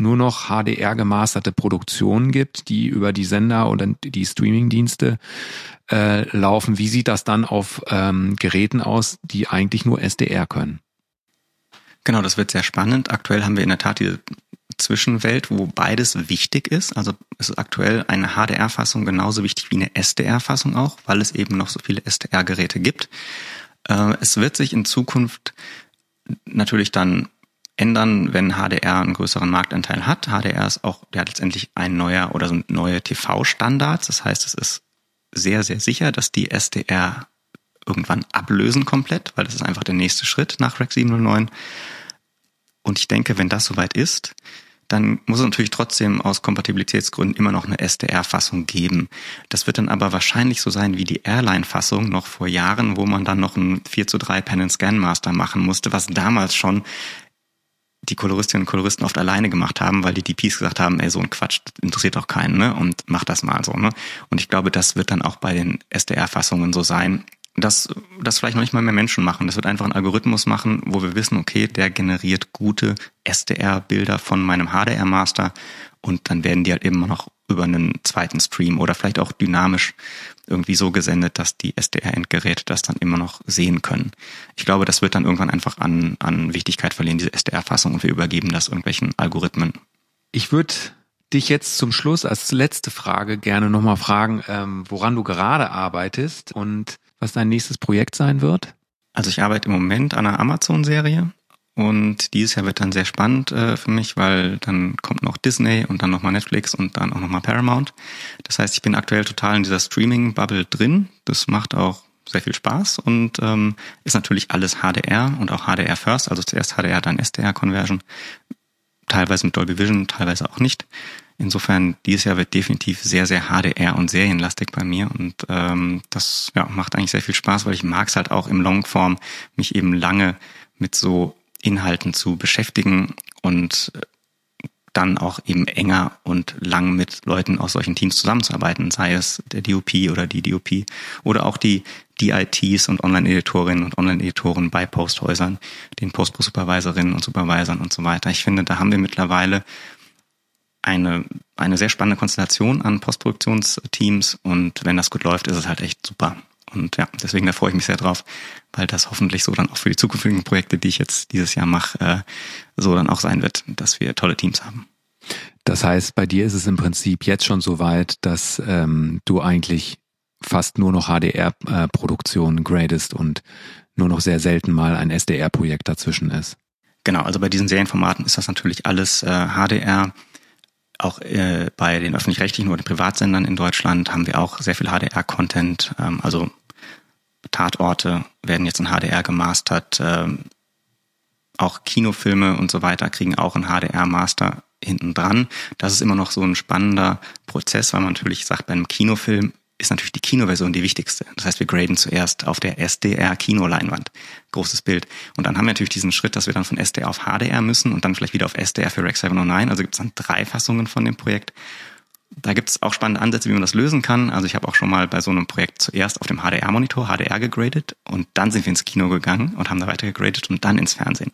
nur noch HDR gemasterte Produktionen gibt, die über die Sender oder die Streamingdienste äh, laufen? Wie sieht das dann auf ähm, Geräten aus, die eigentlich nur SDR können? Genau, das wird sehr spannend. Aktuell haben wir in der Tat diese Zwischenwelt, wo beides wichtig ist. Also es ist aktuell eine HDR-Fassung genauso wichtig wie eine SDR-Fassung auch, weil es eben noch so viele SDR-Geräte gibt. Äh, es wird sich in Zukunft natürlich dann ändern, wenn HDR einen größeren Marktanteil hat. HDR ist auch ja, letztendlich ein neuer oder so neue TV-Standards. Das heißt, es ist sehr, sehr sicher, dass die SDR irgendwann ablösen komplett, weil das ist einfach der nächste Schritt nach Rec 709. Und ich denke, wenn das soweit ist, dann muss es natürlich trotzdem aus Kompatibilitätsgründen immer noch eine SDR-Fassung geben. Das wird dann aber wahrscheinlich so sein wie die Airline-Fassung noch vor Jahren, wo man dann noch einen 4 zu 3 Pen and Scan Master machen musste, was damals schon die Koloristinnen und Koloristen oft alleine gemacht haben, weil die DPs gesagt haben, ey, so ein Quatsch interessiert doch keinen, ne? Und mach das mal so, ne? Und ich glaube, das wird dann auch bei den SDR-Fassungen so sein, dass das vielleicht noch nicht mal mehr Menschen machen. Das wird einfach ein Algorithmus machen, wo wir wissen, okay, der generiert gute SDR-Bilder von meinem HDR-Master und dann werden die halt immer noch über einen zweiten Stream oder vielleicht auch dynamisch irgendwie so gesendet, dass die SDR-Endgeräte das dann immer noch sehen können. Ich glaube, das wird dann irgendwann einfach an, an Wichtigkeit verlieren, diese SDR-Fassung, und wir übergeben das irgendwelchen Algorithmen. Ich würde dich jetzt zum Schluss als letzte Frage gerne nochmal fragen, ähm, woran du gerade arbeitest und was dein nächstes Projekt sein wird? Also ich arbeite im Moment an einer Amazon-Serie und dieses Jahr wird dann sehr spannend äh, für mich, weil dann kommt noch Disney und dann nochmal Netflix und dann auch nochmal Paramount. Das heißt, ich bin aktuell total in dieser Streaming-Bubble drin. Das macht auch sehr viel Spaß und ähm, ist natürlich alles HDR und auch HDR First, also zuerst HDR, dann SDR-Conversion. Teilweise mit Dolby Vision, teilweise auch nicht. Insofern, dieses Jahr wird definitiv sehr, sehr HDR und serienlastig bei mir und ähm, das ja, macht eigentlich sehr viel Spaß, weil ich mag es halt auch im Longform, mich eben lange mit so Inhalten zu beschäftigen und dann auch eben enger und lang mit Leuten aus solchen Teams zusammenzuarbeiten, sei es der DOP oder die DOP oder auch die DITs und Online-Editorinnen und Online-Editoren bei Posthäusern, den Postpro-Supervisorinnen und Supervisern und so weiter. Ich finde, da haben wir mittlerweile eine, eine sehr spannende Konstellation an Postproduktionsteams und wenn das gut läuft, ist es halt echt super. Und ja, deswegen da freue ich mich sehr drauf, weil das hoffentlich so dann auch für die zukünftigen Projekte, die ich jetzt dieses Jahr mache, äh, so dann auch sein wird, dass wir tolle Teams haben. Das heißt, bei dir ist es im Prinzip jetzt schon so weit, dass ähm, du eigentlich fast nur noch HDR-Produktionen gradest und nur noch sehr selten mal ein SDR-Projekt dazwischen ist. Genau, also bei diesen Serienformaten ist das natürlich alles äh, HDR. Auch äh, bei den öffentlich-rechtlichen oder den Privatsendern in Deutschland haben wir auch sehr viel HDR-Content. Ähm, also Tatorte werden jetzt in HDR gemastert. Ähm, auch Kinofilme und so weiter kriegen auch einen HDR-Master hinten dran. Das ist immer noch so ein spannender Prozess, weil man natürlich sagt, bei einem Kinofilm ist natürlich die Kinoversion die wichtigste. Das heißt, wir graden zuerst auf der SDR-Kinoleinwand. Großes Bild. Und dann haben wir natürlich diesen Schritt, dass wir dann von SDR auf HDR müssen und dann vielleicht wieder auf SDR für Rec 709. Also gibt es dann drei Fassungen von dem Projekt. Da gibt es auch spannende Ansätze, wie man das lösen kann. Also ich habe auch schon mal bei so einem Projekt zuerst auf dem HDR-Monitor HDR gegradet und dann sind wir ins Kino gegangen und haben da weiter gegradet und dann ins Fernsehen.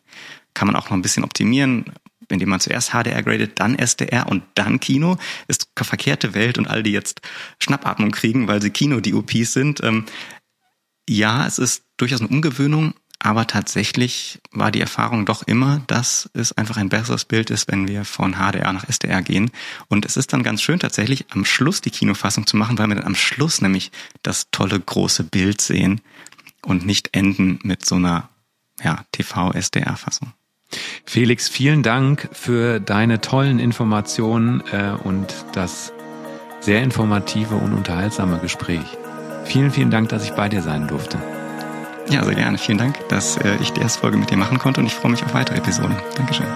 Kann man auch noch ein bisschen optimieren, indem man zuerst HDR gradet, dann SDR und dann Kino. Ist verkehrte Welt und all die jetzt Schnappatmung kriegen, weil sie Kino-DOPs sind. Ähm, ja, es ist durchaus eine Umgewöhnung, aber tatsächlich war die Erfahrung doch immer, dass es einfach ein besseres Bild ist, wenn wir von HDR nach SDR gehen. Und es ist dann ganz schön tatsächlich am Schluss die Kinofassung zu machen, weil wir dann am Schluss nämlich das tolle große Bild sehen und nicht enden mit so einer ja, TV-SDR-Fassung. Felix, vielen Dank für deine tollen Informationen äh, und das sehr informative und unterhaltsame Gespräch. Vielen, vielen Dank, dass ich bei dir sein durfte. Ja, sehr gerne. Vielen Dank, dass äh, ich die erste Folge mit dir machen konnte und ich freue mich auf weitere Episoden. Dankeschön.